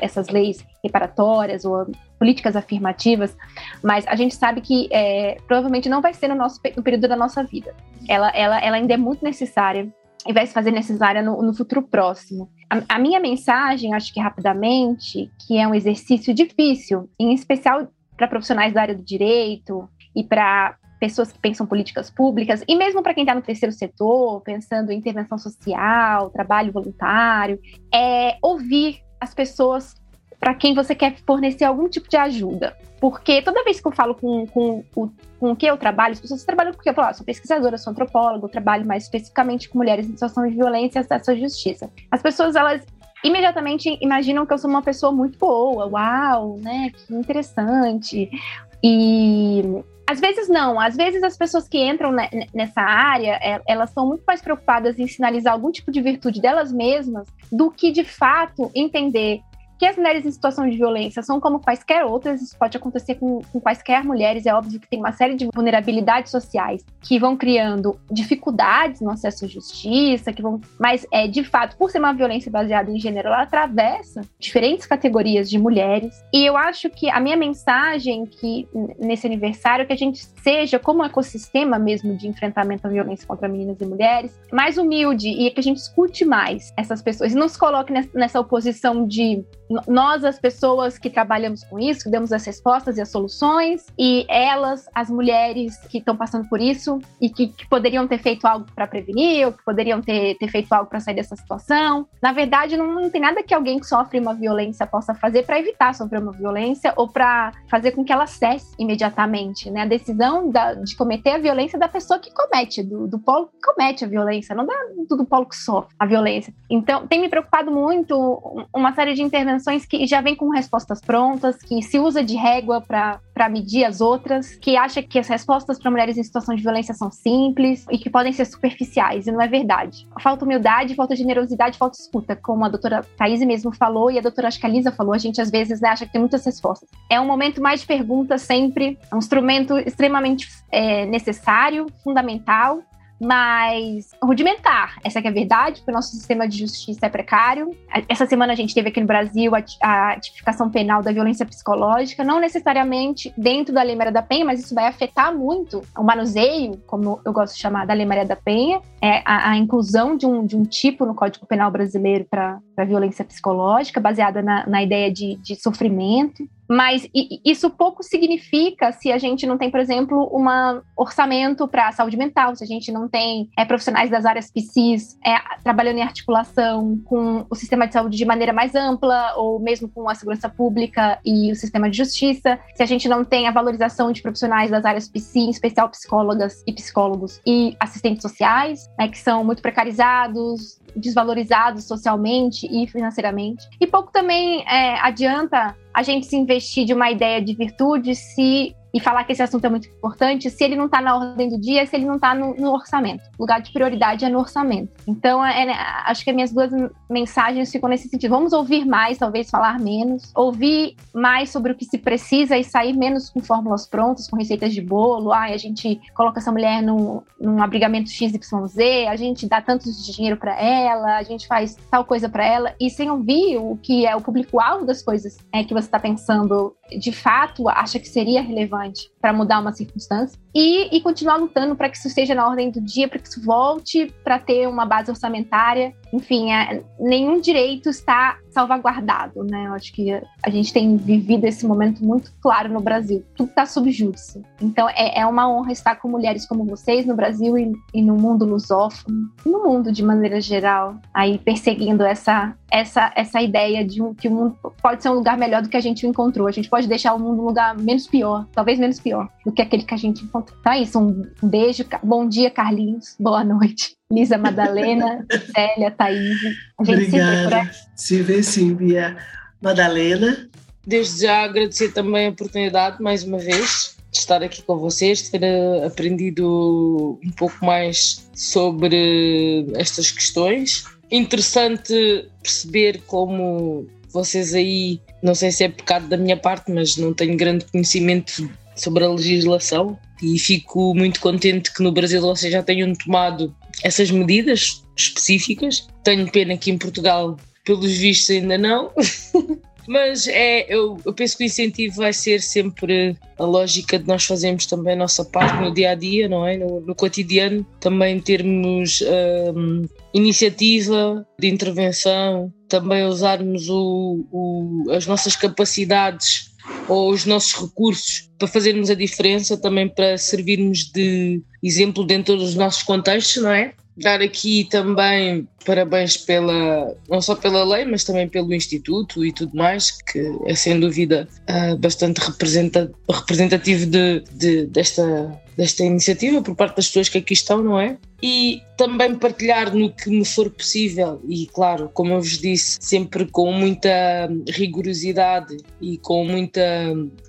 Essas leis reparatórias ou políticas afirmativas, mas a gente sabe que é, provavelmente não vai ser no nosso no período da nossa vida. Ela, ela, ela ainda é muito necessária e vai se fazer necessária no, no futuro próximo. A, a, minha mensagem, acho que rapidamente, que é um exercício difícil, em especial para profissionais da área do direito e para pessoas que pensam políticas públicas, e mesmo para quem está no terceiro setor, pensando em intervenção social, trabalho voluntário, é ouvir as pessoas para quem você quer fornecer algum tipo de ajuda. Porque toda vez que eu falo com, com, com, com o que eu trabalho, as pessoas trabalham com o que eu falo, ah, sou pesquisadora, sou antropóloga, trabalho mais especificamente com mulheres em situação de violência e acesso à justiça. As pessoas, elas imediatamente imaginam que eu sou uma pessoa muito boa, uau, né, que interessante. E às vezes não, às vezes as pessoas que entram nessa área, é, elas são muito mais preocupadas em sinalizar algum tipo de virtude delas mesmas do que de fato entender que as mulheres em situação de violência são como quaisquer outras, isso pode acontecer com, com quaisquer mulheres, é óbvio que tem uma série de vulnerabilidades sociais que vão criando dificuldades no acesso à justiça, que vão, mas é de fato, por ser uma violência baseada em gênero, ela atravessa diferentes categorias de mulheres. E eu acho que a minha mensagem que nesse aniversário é que a gente seja como um ecossistema mesmo de enfrentamento à violência contra meninas e mulheres, mais humilde e que a gente escute mais essas pessoas e não se coloque nessa oposição de nós, as pessoas que trabalhamos com isso, que damos as respostas e as soluções, e elas, as mulheres que estão passando por isso e que, que poderiam ter feito algo para prevenir, ou que poderiam ter, ter feito algo para sair dessa situação. Na verdade, não, não, tem nada que alguém que sofre uma violência possa fazer para evitar sofrer uma violência ou para fazer com que ela cesse imediatamente. Né? A decisão da, de cometer a violência é da pessoa que comete, do, do polo que comete a violência, não da, do, do polo que sofre a violência. Então, tem me preocupado muito uma série de intervenções que já vem com respostas prontas, que se usa de régua para medir as outras, que acha que as respostas para mulheres em situação de violência são simples e que podem ser superficiais, e não é verdade. Falta humildade, falta generosidade, falta escuta, como a doutora Thaís mesmo falou e a doutora acho falou, a gente às vezes né, acha que tem muitas respostas. É um momento mais de perguntas sempre, é um instrumento extremamente é, necessário, fundamental, mas rudimentar. Essa é a verdade, porque o nosso sistema de justiça é precário. Essa semana a gente teve aqui no Brasil a, tipificação penal da violência psicológica, não necessariamente dentro da Lei Maria da Penha, mas isso vai afetar muito o manuseio, como eu gosto de chamar, da Lei Maria da Penha, é a, a inclusão de um, de um tipo no Código Penal brasileiro para para violência psicológica, baseada na, na ideia de, de sofrimento. Mas isso pouco significa se a gente não tem, por exemplo, um orçamento para a saúde mental, se a gente não tem é, profissionais das áreas PCs é, trabalhando em articulação com o sistema de saúde de maneira mais ampla, ou mesmo com a segurança pública e o sistema de justiça, se a gente não tem a valorização de profissionais das áreas PC, em especial psicólogas e psicólogos e assistentes sociais, né, que são muito precarizados, desvalorizados socialmente e financeiramente. E pouco também é, adianta a gente se investir de uma ideia de virtude se e falar que esse assunto é muito importante se ele não está na ordem do dia, se ele não está no, no, orçamento. O lugar de prioridade é no orçamento. Então, é, é, acho que as minhas duas mensagens ficam nesse sentido. Vamos ouvir mais, talvez falar menos, ouvir mais sobre o que se precisa e sair menos com fórmulas prontas, com receitas de bolo. Ah, a gente coloca essa mulher num, num abrigamento XYZ, a gente dá tanto de dinheiro para ela, a gente faz tal coisa para ela, e sem ouvir o que é o público-alvo das coisas é, que você está pensando de fato acha que seria relevante relevante para mudar uma circunstância e, e continuar lutando para que isso esteja na ordem do dia, para que isso volte para ter uma base orçamentária. Enfim, é, nenhum direito está salvaguardado, né? Eu acho que a gente tem vivido esse momento muito claro no Brasil. Tudo está sob júdice. Então é, é, uma honra estar com mulheres como vocês no Brasil e, e no mundo lusófono, no mundo de maneira geral, aí perseguindo essa essa, essa ideia de que o mundo pode ser um lugar melhor do que a gente encontrou. A gente pode deixar o mundo um lugar menos pior, talvez menos pior do que aquele que a gente encontrou. Então é isso, um beijo, bom dia, Carlinhos, boa noite. Lisa Madalena, Célia, Thaís. A gente Obrigada. se vê sim, Bia. Madalena. Desde já agradecer também a oportunidade, mais uma vez, de estar aqui com vocês, de ter eh, aprendido um pouco mais sobre estas questões. Interessante perceber como vocês aí, não sei se é pecado da minha parte, mas não tenho grande conhecimento sobre a legislação e fico muito contente que no Brasil vocês já tenham tomado essas medidas específicas. Tenho pena que em Portugal, pelos vistos, ainda não. Mas é, eu, eu, penso que o incentivo vai ser sempre a lógica de nós fazermos também a nossa parte no dia a dia, não é? No, no cotidiano, também termos um, iniciativa de intervenção, também usarmos o, o, as nossas capacidades ou os nossos recursos para fazermos a diferença, também para servirmos de exemplo dentro dos nossos contextos, não é? Dar aqui também parabéns pela, não só pela lei, mas também pelo Instituto e tudo mais, que é sem dúvida uh, bastante representativo de, de, desta, desta iniciativa por parte das pessoas que aqui estão, não é? E também partilhar no que me for possível, e claro, como eu vos disse, sempre com muita rigorosidade e com muita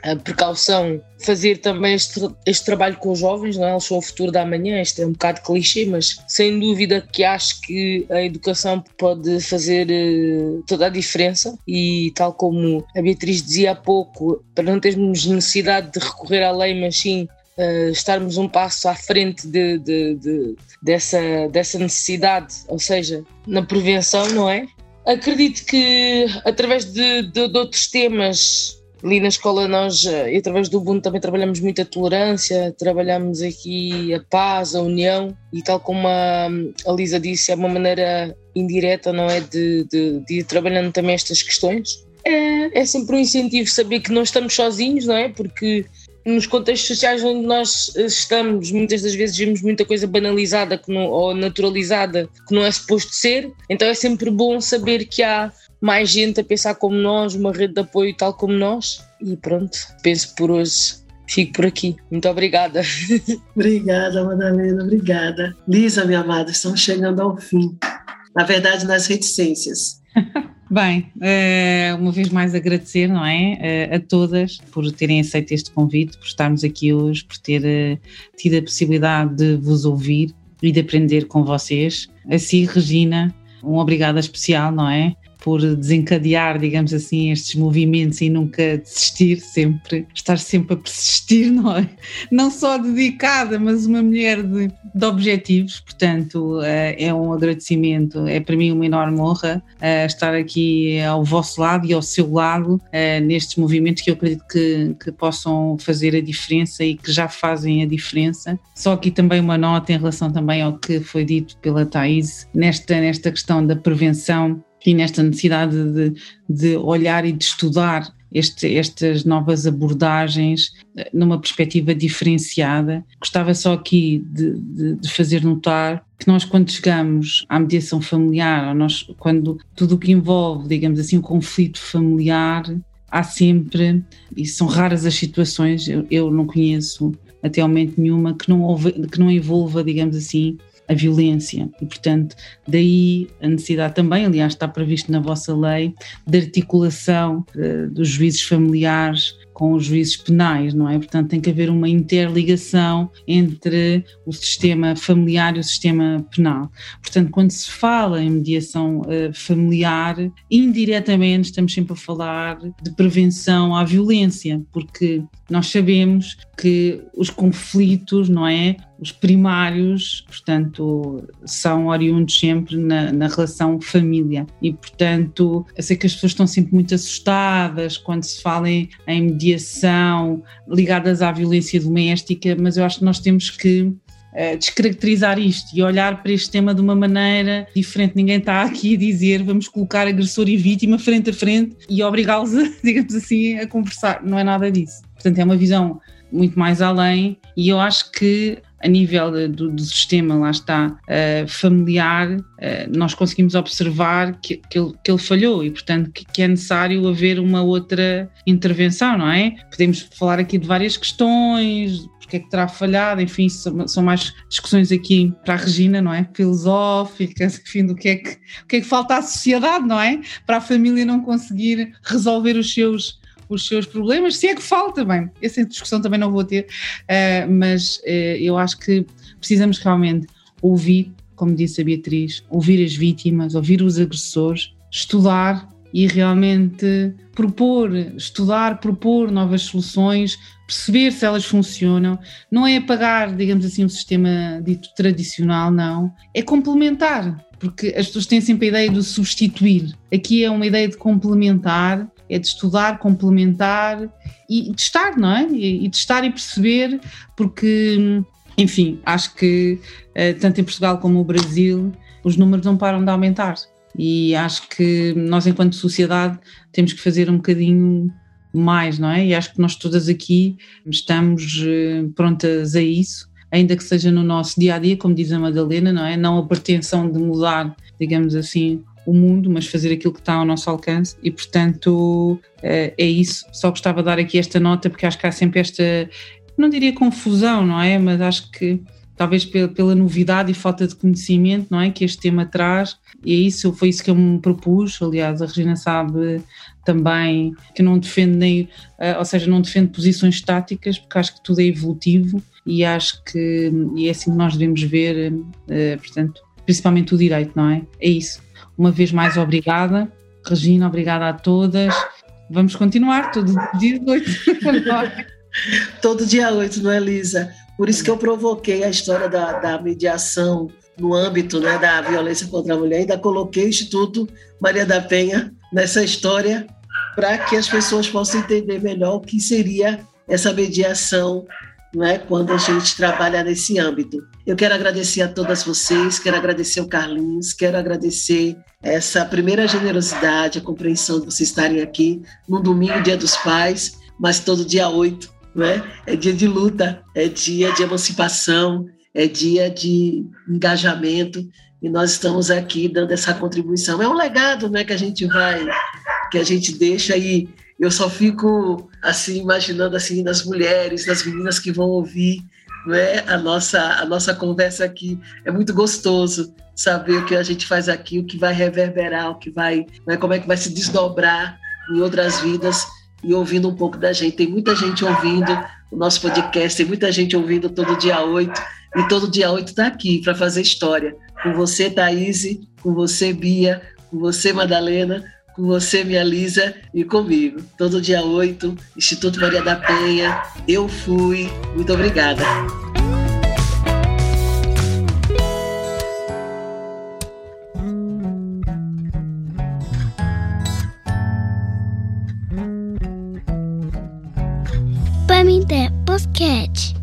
uh, precaução, fazer também este, este trabalho com os jovens, não é? Eles são o futuro da manhã, este é um bocado clichê, mas sem dúvida que acho que a educação pode fazer uh, toda a diferença e tal como a Beatriz dizia há pouco, para não termos necessidade de recorrer à lei, mas sim Uh, estarmos um passo à frente de, de, de, dessa, dessa necessidade, ou seja, na prevenção, não é? Acredito que através de, de, outros temas, ali na escola nós, eh, e através do Ubuntu também trabalhamos muito a tolerância, trabalhamos aqui a paz, a união, e tal como a, a Lisa disse, é uma maneira indireta, não é, de, de, de ir trabalhando também estas questões. É, é sempre um incentivo saber que não estamos sozinhos, não é? Porque nos contextos sociais onde nós estamos, muitas das vezes vemos muita coisa banalizada não, ou naturalizada que não é suposto ser, então é sempre bom saber que há mais gente a pensar como nós, uma rede de apoio tal como nós. E pronto, penso por hoje. Fico por aqui. Muito obrigada. Obrigada, Madalena, obrigada. Lisa, minha amada, estamos chegando ao fim. Na verdade, nas reticências. Bem, eh, uma vez mais agradecer, não é? Eh, a todas por terem aceito este convite, por estarmos aqui hoje, por ter eh, tido a possibilidade de vos ouvir e de aprender com vocês. Assim, Regina, um obrigado especial, não é? Por desencadear, digamos assim, estes movimentos e nunca desistir, sempre, estar sempre a persistir, não é? Não só dedicada, mas uma mulher de, de objetivos, portanto, eh, é um agradecimento, é para mim uma enorme honra eh, estar aqui ao vosso lado e ao seu lado eh, nestes movimentos que eu acredito que, que possam fazer a diferença e que já fazem a diferença. Só aqui também uma nota em relação também ao que foi dito pela Thais, nesta, nesta questão da prevenção e nesta necessidade de, de olhar e de estudar este, estas novas abordagens eh, numa perspectiva diferenciada. Gostava só aqui de, de, de, fazer notar que nós, quando chegamos à mediação familiar, nós, quando tudo o que envolve, digamos assim, o um conflito familiar, há sempre, e são raras as situações, eu, eu não conheço até ao momento nenhuma que não, houve, que não envolva, digamos assim, a violência. E, portanto, daí a necessidade também, aliás, está previsto na vossa lei, de articulação uh, dos juízes familiares com os juízes penais, não é? Portanto, tem que haver uma interligação entre o sistema familiar e o sistema penal. Portanto, quando se fala em mediação uh, familiar, indiretamente estamos sempre a falar de prevenção à violência, porque nós sabemos que os conflitos, não é? Os primários, portanto, são oriundos sempre na, na, relação família. E, portanto, eu sei que as pessoas estão sempre muito assustadas quando se fala em, em mediação ligadas à violência doméstica, mas eu acho que nós temos que Uh, descaracterizar isto e olhar para este tema de uma maneira diferente. Ninguém está aqui a dizer vamos colocar agressor e vítima frente a frente e obrigá-los, digamos assim, a conversar. Não é nada disso. Portanto, é uma visão muito mais além e eu acho que a nível do, do sistema, lá está, uh, familiar, uh, nós conseguimos observar que, que, ele, que ele falhou e, portanto, que, que, é necessário haver uma outra intervenção, não é? Podemos falar aqui de várias questões, porque é que terá falhado, enfim, são, são mais discussões aqui para a Regina, não é? Filosóficas, enfim, do que é que, o que é que falta à sociedade, não é? Para a família não conseguir resolver os seus os seus problemas, se é que falta, bem, essa discussão também não vou ter, uh, mas uh, eu acho que precisamos realmente ouvir, como disse a Beatriz, ouvir as vítimas, ouvir os agressores, estudar e realmente propor, estudar, propor novas soluções, perceber se elas funcionam. Não é apagar, digamos assim, um sistema dito tradicional, não. É complementar, porque as pessoas têm sempre a ideia de substituir. Aqui é uma ideia de complementar é de estudar, complementar e testar, não é? E, testar e perceber, porque, enfim, acho que eh, tanto em Portugal como no Brasil os números não param de aumentar. E acho que nós, enquanto sociedade, temos que fazer um bocadinho mais, não é? E acho que nós todas aqui estamos eh, prontas a isso, ainda que seja no nosso dia a dia, como diz a Madalena, não é? Não a pretensão de mudar, digamos assim, o mundo, mas fazer aquilo que está ao nosso alcance e, portanto, eh, é isso. Só gostava de dar aqui esta nota porque acho que há sempre esta, não diria confusão, não é? Mas acho que talvez pela novidade e falta de conhecimento, não é? Que este tema traz e é isso, foi isso que eu me propus. Aliás, a Regina sabe também que não defende nem, eh, ou seja, não defende posições estáticas porque acho que tudo é evolutivo e acho que e é assim que nós devemos ver, eh, portanto, principalmente o direito, não é? É isso. Uma vez mais, obrigada. Regina, obrigada a todas. Vamos continuar todo dia 8. todo dia 8, não é, Lisa? Por isso que eu provoquei a história da, da mediação no âmbito né, da violência contra a mulher, ainda coloquei o Instituto Maria da Penha nessa história para que as pessoas possam entender melhor o que seria essa mediação não é, quando a gente trabalha nesse âmbito. Eu quero agradecer a todas vocês, quero agradecer o Carlinhos, quero agradecer essa primeira generosidade, a compreensão de vocês estarem aqui no domingo, dia dos pais, mas todo dia 8, não é? Dia de luta, é dia de emancipação, é dia de engajamento e nós estamos aqui dando essa contribuição. É um legado, né, que a gente vai, que a gente deixa aí eu só fico assim imaginando assim nas mulheres, nas meninas que vão ouvir, né? A nossa a nossa conversa aqui é muito gostoso saber o que a gente faz aqui, o que vai reverberar, o que vai, né? como é que vai se desdobrar em outras vidas e ouvindo um pouco da gente. Tem muita gente ouvindo o nosso podcast, tem muita gente ouvindo todo dia 8 e todo dia 8 está aqui para fazer história. Com você, Thaís, com você, Bia, com você, Madalena, com você, minha Lisa, e comigo. Todo dia 8, Instituto Maria da Penha. Eu fui. Muito obrigada. Pamité Podcast.